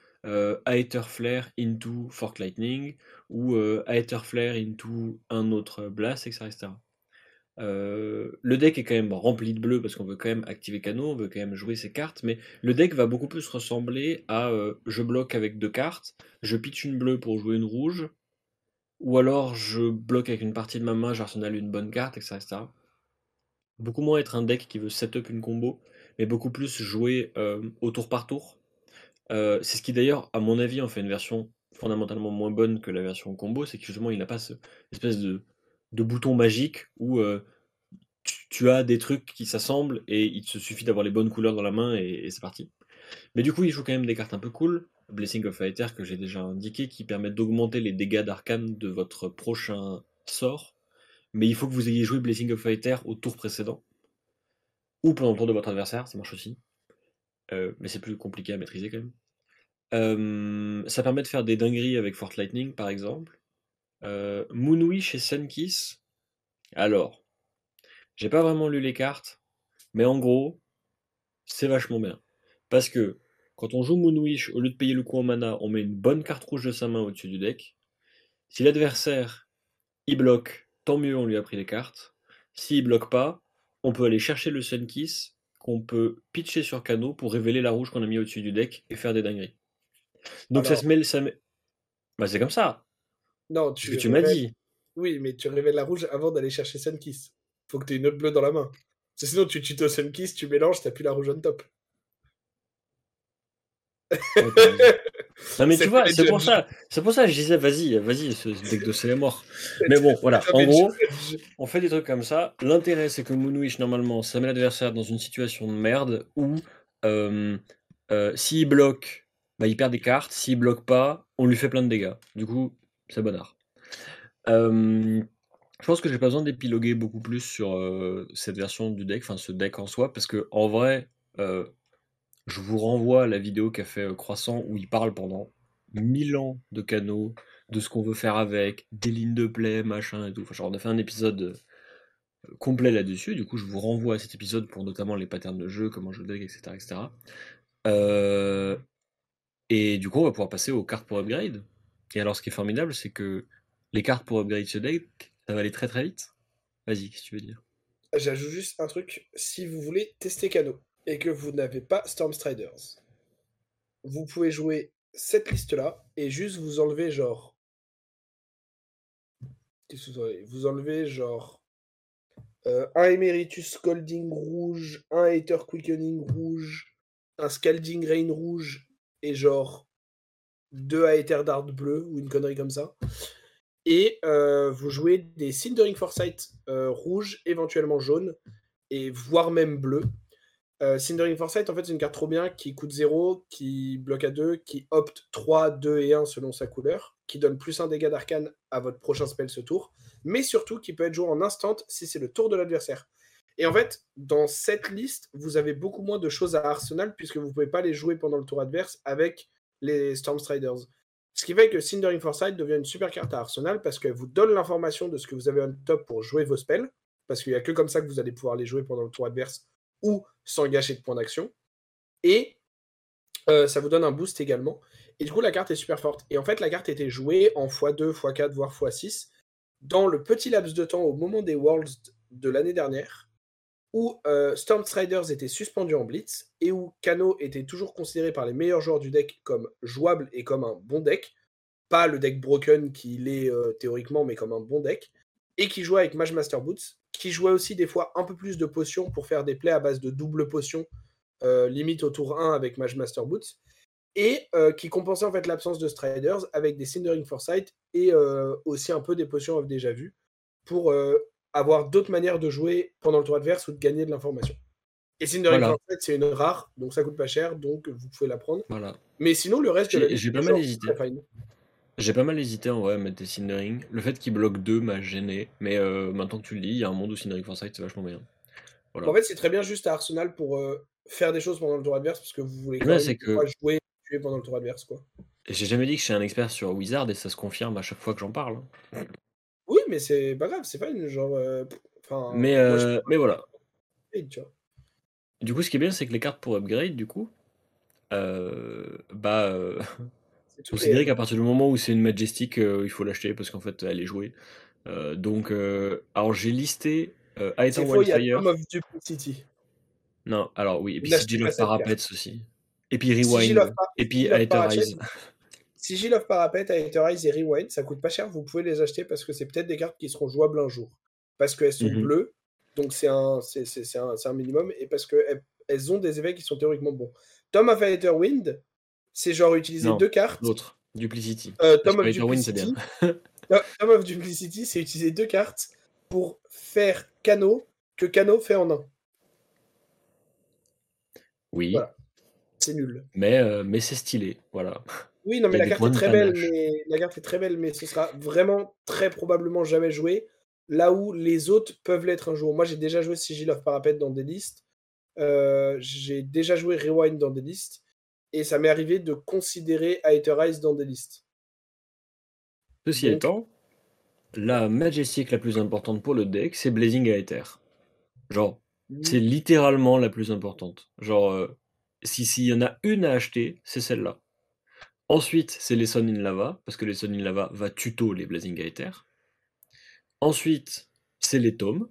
Aether Flare into Fork Lightning ou, Aether Flare into un autre blast et cetera Heu, le deck est quand même rempli de bleu parce qu'on veut quand même activer Kano, on veut quand même jouer ses cartes, mais le deck va beaucoup plus ressembler à, heu, je bloque avec 2 cartes, je pitch une bleue pour jouer une rouge, ou alors je bloque avec une partie de ma main, j'arsenale une bonne carte et cetera et cetera. Beaucoup moins être un deck qui veut setup une combo, mais beaucoup plus jouer, hem, au tour par tour. C'est ce qui d'ailleurs, à mon avis, en fait une version fondamentalement moins bonne que la version combo, c'est que justement il n'a pas ce espèce de de bouton magique où, heu, tu as des trucs qui s'assemblent et il te suffit d'avoir les bonnes couleurs dans la main et c'est parti. Mais du coup, il joue quand même des cartes un peu cool. Blessing of Aether que j'ai déjà indiqué, qui permet d'augmenter les dégâts d'arcane de votre prochain sort, mais il faut que vous ayez joué Blessing of Aether au tour précédent ou pendant le tour de votre adversaire, ça marche aussi. Heu, mais c'est plus compliqué à maîtriser quand même. Hem, ça permet de faire des dingueries avec Fork Lightning, par exemple. Moonwish et Sunkiss, alors, j'ai pas vraiment lu les cartes, mais en gros, c'est vachement bien. Parce que, quand on joue Moonwish, au lieu de payer le coup en mana, on met une bonne carte rouge de sa main au-dessus du deck. Si l'adversaire, il bloque, tant mieux, on lui a pris les cartes. S'il bloque pas, on peut aller chercher le Sunkiss, qu'on peut pitcher sur Kano pour révéler la rouge qu'on a mis au-dessus du deck et faire des dingueries. Donc ça se mêle ça met bah, c'est comme ça! Non, que tu m'as dit. oui, mais tu révèles la rouge avant d'aller chercher Sunkiss. Faut que tu aies une autre bleue dans la main. Parce que sinon tu tutos Sunkiss, tu mélanges, plus la rouge on top. Non, mais C'est tu vois, c'est pour ça c'est pour ça que je disais: «Vas-y, vas-y, ce deck de c'est mort». Mais bon, voilà, en gros, on fait des trucs comme ça. L'intérêt, c'est que Moonwish, normalement, ça met l'adversaire dans une situation de merde où, hem, heu, s'il bloque, bah, il perd des cartes, s'il bloque pas, on lui fait plein de dégâts. Du coup, c'est art. je pense que j'ai pas besoin d'épiloguer beaucoup plus sur cette version du deck, enfin ce deck en soi, parce que en vrai, je vous renvoie à la vidéo qu'a fait Croissant où il parle pendant mille ans de canaux, de ce qu'on veut faire avec, des lignes de play, machin et tout. Enfin, genre, on a fait un épisode complet là-dessus. Du coup, je vous renvoie à cet épisode pour notamment les patterns de jeu, comment je deck, etc. etc. Euh, et du coup, on va pouvoir passer aux cartes pour upgrade. Et alors, ce qui est formidable, c'est que les cartes pour upgrade ce deck, ça va aller très très vite. Vas-y, qu'est-ce que tu veux dire? J'ajoute juste un truc. Si vous voulez tester Cano et que vous n'avez pas Stormstriders, vous pouvez jouer cette liste-là et juste vous enlever genre. Vous enlevez? Genre euh, un Emeritus Scalding rouge, un Hater Quickening rouge, un Scalding Rain rouge et genre deux Aether Dart bleu ou une connerie comme ça. Et euh, vous jouez des Cindering Foresight euh, rouge, éventuellement jaune, et voire même bleu. Euh, Cindering Foresight, en fait, c'est une carte trop bien qui coûte 0, qui bloque à 2, qui opte 3, 2 et 1 selon sa couleur, qui donne plus un dégât d'arcane à votre prochain spell ce tour, mais surtout qui peut être joué en instant si c'est le tour de l'adversaire. Et en fait, dans cette liste, vous avez beaucoup moins de choses à Arsenal puisque vous ne pouvez pas les jouer pendant le tour adverse avec les Stormstriders. Ce qui fait que Cindering Foresight devient une super carte à Arsenal parce qu'elle vous donne l'information de ce que vous avez en top pour jouer vos spells, parce qu'il n'y a que comme ça que vous allez pouvoir les jouer pendant le tour adverse ou sans gâcher de points d'action. Et euh, ça vous donne un boost également. Et du coup, la carte est super forte. Et en fait, la carte était jouée en x2, x4, voire x6 dans le petit laps de temps au moment des Worlds de l'année dernière, où euh, Stormstriders était suspendu en blitz et où Kano était toujours considéré par les meilleurs joueurs du deck comme jouable et comme un bon deck. Pas le deck broken qu'il est euh, théoriquement, mais comme un bon deck. Et qui jouait avec Mage Master Boots, qui jouait aussi des fois un peu plus de potions pour faire des plays à base de double potion, euh, limite au tour 1 avec Mage Master Boots, et euh, qui compensait en fait l'absence de Striders avec des Cindering Foresight et aussi un peu des potions off déjà vues pour avoir d'autres manières de jouer pendant le tour adverse ou de gagner de l'information. Et Cindering Foresight, c'est une rare, donc ça coûte pas cher, donc vous pouvez la prendre. Voilà. Mais sinon, le reste, j'ai pas mal hésité. J'ai pas mal hésité en vrai à mettre des Cindering. Le fait qu'il bloque 2 m'a gêné, mais euh, maintenant que tu le dis, il y a un monde où Cindering Foresight c'est vachement bien. En fait, c'est très bien juste à Arsenal pour euh, faire des choses pendant le tour adverse parce que vous voulez quand même que... jouer tuer pendant le tour adverse. quoi. J'ai jamais dit que je suis un expert sur Wizard et ça se confirme à chaque fois que j'en parle. Oui, mais c'est pas grave, c'est pas une genre. Euh, mais, mais voilà. Du coup, ce qui est bien, c'est que les cartes pour upgrade, du coup, bah. considéré qu'à partir du moment où c'est une Majestic, euh, il faut l'acheter parce qu'en fait, elle est jouée. Euh, donc, euh, alors j'ai listé euh, Wildfire. Tom of Duplicity. Non, alors oui, et puis Sigil of Parapets aussi. Et puis Rewind. Et puis Aetherize. Sigil of Parapet, Aetherize et Rewind, ça coûte pas cher, vous pouvez les acheter parce que c'est peut-être des cartes qui seront jouables un jour. Parce qu'elles sont mhm. bleues, donc c'est un, un, un, minimum, et parce qu'elles elles ont des effets qui sont théoriquement bons. Tom of Aetherwind, c'est genre utiliser deux cartes. L'autre, Duplicity. Euh, Tom, of Duplicity. Tom of Duplicity, c'est utiliser deux cartes pour faire Cano que Cano fait en un. Oui. C'est nul. Mais, euh, mais c'est stylé, voilà. Oui, non, mais la carte est très belle, mais la carte est très belle, mais ce sera vraiment très probablement jamais joué. Là où les autres peuvent l'être un jour. Moi, j'ai déjà joué Sigil of Parapet dans des listes. Euh, j'ai déjà joué Rewind dans des listes et ça m'est arrivé de considérer Aetherize dans des listes. Ceci étant, la Majestic la plus importante pour le deck, c'est Blazing Aether. Genre, c'est littéralement la plus importante. Genre, euh, si s'il y en a une à acheter, c'est celle-là. Ensuite, c'est les Sun in Lava, parce que les Sun in Lava va tuto les Blazing Aether. Ensuite, c'est les tomes,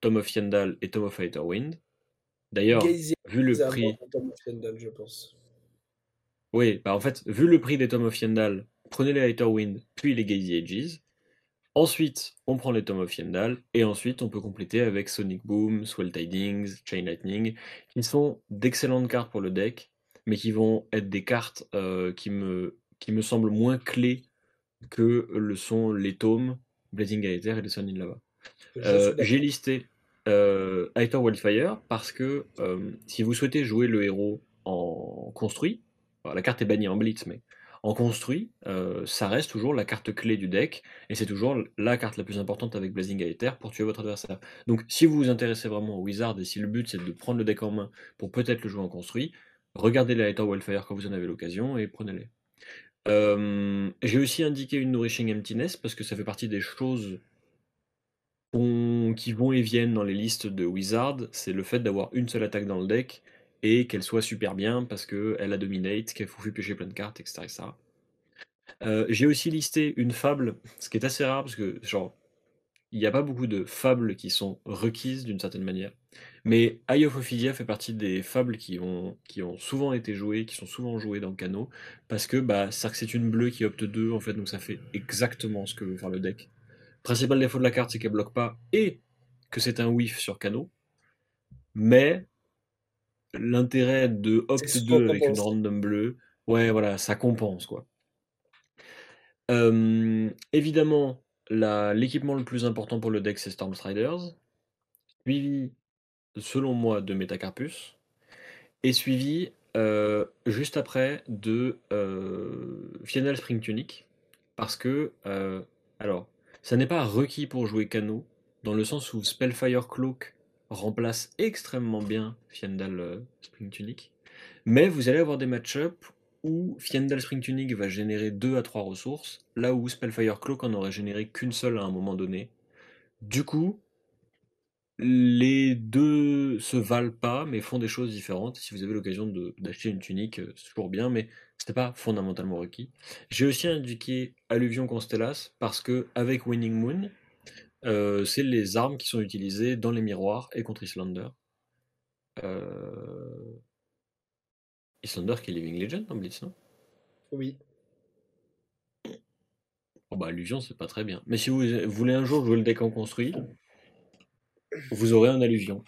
Tome of Yandal et Tome of Aetherwind. D'ailleurs, vu le prix. Yandal, je pense. Oui, bah en fait, vu le prix des Tom of Yendal, prenez les Wind, puis les Gazy Ages. Ensuite, on prend les Tom of Yendal, et ensuite, on peut compléter avec Sonic Boom, Swell Tidings, Chain Lightning, qui sont d'excellentes cartes pour le deck, mais qui vont être des cartes euh, qui, me, qui me semblent moins clés que le sont les tomes, Blazing Aether et les Sun in Lava. Euh, j'ai listé euh, Aether Wildfire parce que euh, si vous souhaitez jouer le héros en construit, la carte est bannie en blitz, mais En construit, ça reste toujours la carte clé du deck, et c'est toujours la carte la plus importante avec Blazing Aether pour tuer votre adversaire. Donc si vous vous intéressez vraiment au Wizard, et si le but c'est de prendre le deck en main pour peut-être le jouer en construit, regardez les Aether Wildfire quand vous en avez l'occasion, et prenez-les. Euh, j'ai aussi indiqué une Nourishing Emptiness, parce que ça fait partie des choses qui vont et viennent dans les listes de Wizard, c'est le fait d'avoir une seule attaque dans le deck, et qu'elle soit super bien parce qu'elle a dominate, qu'elle faut piocher plein de cartes, etc. Euh, j'ai aussi listé une fable, ce qui est assez rare parce que, genre, il n'y a pas beaucoup de fables qui sont requises d'une certaine manière. Mais Eye of Ophidia fait partie des fables qui ont, qui ont souvent été jouées, qui sont souvent jouées dans le canot, parce que bah, c'est une bleue qui opte 2, en fait, donc ça fait exactement ce que veut faire le deck. Principal défaut de la carte, c'est qu'elle bloque pas, et que c'est un whiff sur canot. Mais l'intérêt de Opt 2 avec une random bleue, ouais, voilà, ça compense, quoi. évidemment, l'équipement le plus important pour le deck, c'est Stormstriders, suivi, selon moi, de Metacarpus, et suivi euh, juste après de euh, Final Spring Tunic, parce que, euh, alors, ça n'est pas requis pour jouer Cano, dans le sens où Spellfire Cloak remplace extrêmement bien Fiendal euh, Spring Tunic. Mais vous allez avoir des match-ups où Fiendal Spring Tunic va générer 2 à 3 ressources, là où Spellfire Cloak en aurait généré qu'une seule à un moment donné. Du coup, les deux se valent pas, mais font des choses différentes. Si vous avez l'occasion d'acheter une tunique, euh, c'est toujours bien, mais c'était pas fondamentalement requis. J'ai aussi indiqué Alluvion Constellas parce que avec Winning Moon, euh, c'est les armes qui sont utilisées dans les miroirs et contre Islander. Euh... Islander qui est Living Legend en Blitz, non? Oui. Oh bah Alluvion c'est pas très bien. Mais si vous voulez un jour jouer le deck en construit, vous aurez un Alluvion.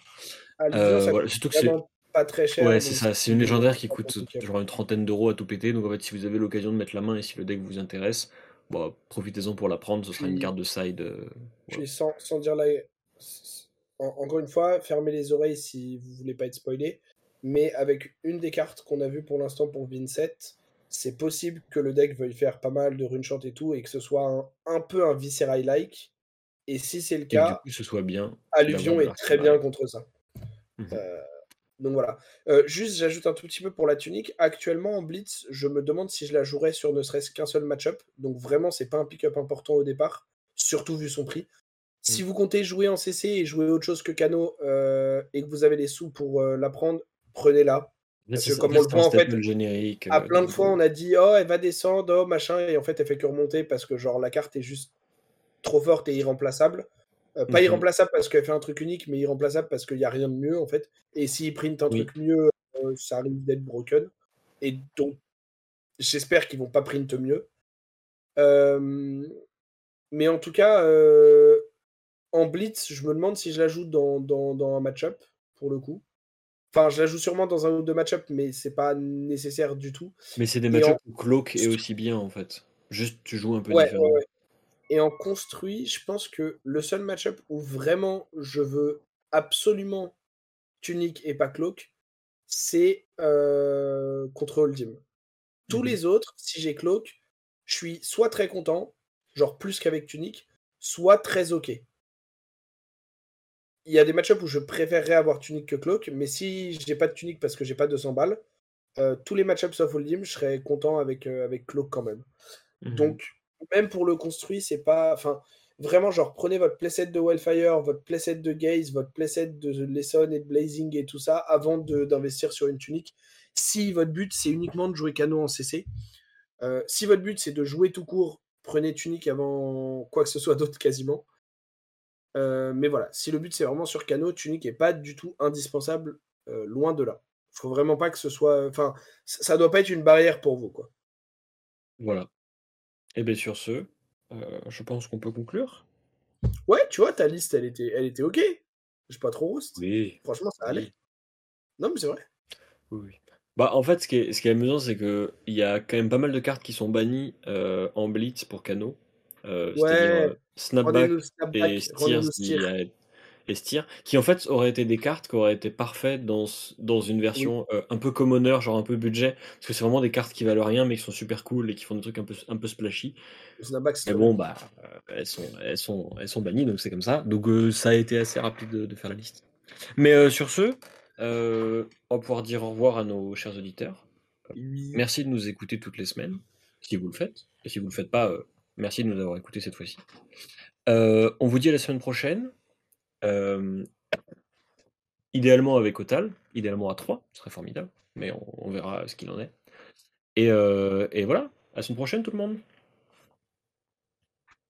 Euh, surtout que c'est pas très cher. Ouais, c'est ça. C'est une légendaire qui coûte genre une trentaine d'euros à tout péter. Donc en fait, si vous avez l'occasion de mettre la main et si le deck vous intéresse, Bon, profitez-en pour la prendre, ce sera une carte de side. Euh, sans, sans, dire là. encore une fois, fermez les oreilles si vous voulez pas être spoilé. Mais avec une des cartes qu'on a vues pour l'instant pour Vincent, c'est possible que le deck veuille faire pas mal de runeshot et tout, et que ce soit un, peu un Viscerai-like. Et si c'est le cas, ce soit bien. Alluvion est très bien contre ça. Mmh euh, donc voilà. Euh, juste, j'ajoute un tout petit peu pour la tunique. Actuellement, en Blitz, je me demande si je la jouerais sur ne serait-ce qu'un seul match-up. Donc vraiment, c'est pas un pick-up important au départ, surtout vu son prix. Si mm. vous comptez jouer en CC et jouer autre chose que Cano euh, et que vous avez les sous pour la prendre, prenez-la. Parce que comme on le voit en fait, générique, à plein de fois, on a dit oh elle va descendre, oh machin, et en fait elle fait que remonter parce que genre la carte est juste trop forte et irremplaçable. Euh, pas mhm. irremplaçable parce qu'elle fait un truc unique, mais irremplaçable parce qu'il n'y a rien de mieux en fait. Et s'il print un truc mieux, euh, ça arrive d'être broken. Et donc, j'espère qu'ils vont pas print mieux. Euh, mais en tout cas, en blitz, je me demande si je la joue dans, dans, un match-up, pour le coup. Enfin, je la joue sûrement dans un ou deux match-up, mais c'est pas nécessaire du tout. Mais c'est des match-up où Cloak est aussi bien en fait. Juste, tu joues un peu différent. Et en construit, je pense que le seul match-up où vraiment je veux absolument Tunic et pas Cloak, c'est euh, contre Holdim. Tous mmh les autres, si j'ai Cloak, je suis soit très content, genre plus qu'avec Tunic, soit très ok. Il y a des match-ups où je préférerais avoir Tunic que Cloak, mais si j'ai pas de Tunic parce que j'ai pas 200 balles, euh, tous les match-ups sauf Holdim, je serais content avec, euh, avec Cloak quand même. Mmh Donc, même pour le construit, c'est pas. Enfin, vraiment, genre, prenez votre playset de Wildfire, votre playset de Gaze, votre playset de Lesson et de Blazing et tout ça avant d'investir sur une tunique. Si votre but, c'est uniquement de jouer canon en CC, euh, si votre but, c'est de jouer tout court, prenez tunique avant quoi que ce soit d'autre quasiment. Euh, mais voilà, si le but, c'est vraiment sur cano, tunique n'est pas du tout indispensable, euh, loin de là. Il faut vraiment pas que ce soit. Enfin, ça doit pas être une barrière pour vous, quoi. Voilà. Et bien sur ce, euh, je pense qu'on peut conclure. Ouais, tu vois, ta liste, elle était, elle était ok. J'ai pas trop. Oui. Franchement, ça allait. Non, mais c'est vrai. Oui, Bah, en fait, ce qui est, ce qui est amusant, c'est qu'il y a quand même pas mal de cartes qui sont bannies en Blitz pour Cano. Euh, ouais. Snapback et Estir, qui en fait auraient été des cartes qui auraient été parfaites dans, dans une version euh, un peu commoner, genre un peu budget, parce que c'est vraiment des cartes qui valent rien mais qui sont super cool et qui font des trucs un peu, un peu splashy. Mais bon, bah, euh, elles, sont, elles, sont, elles sont bannies, donc c'est comme ça. Donc euh, ça a été assez rapide de, faire la liste. Mais sur ce, on va pouvoir dire au revoir à nos chers auditeurs. Merci de nous écouter toutes les semaines, si vous le faites. Et si vous ne le faites pas, merci de nous avoir écoutés cette fois-ci. on vous dit à la semaine prochaine. Euh, idéalement avec Otal, idéalement à 3, ce serait formidable, mais on, verra ce qu'il en est. Et, euh, et voilà, à la semaine prochaine tout le monde.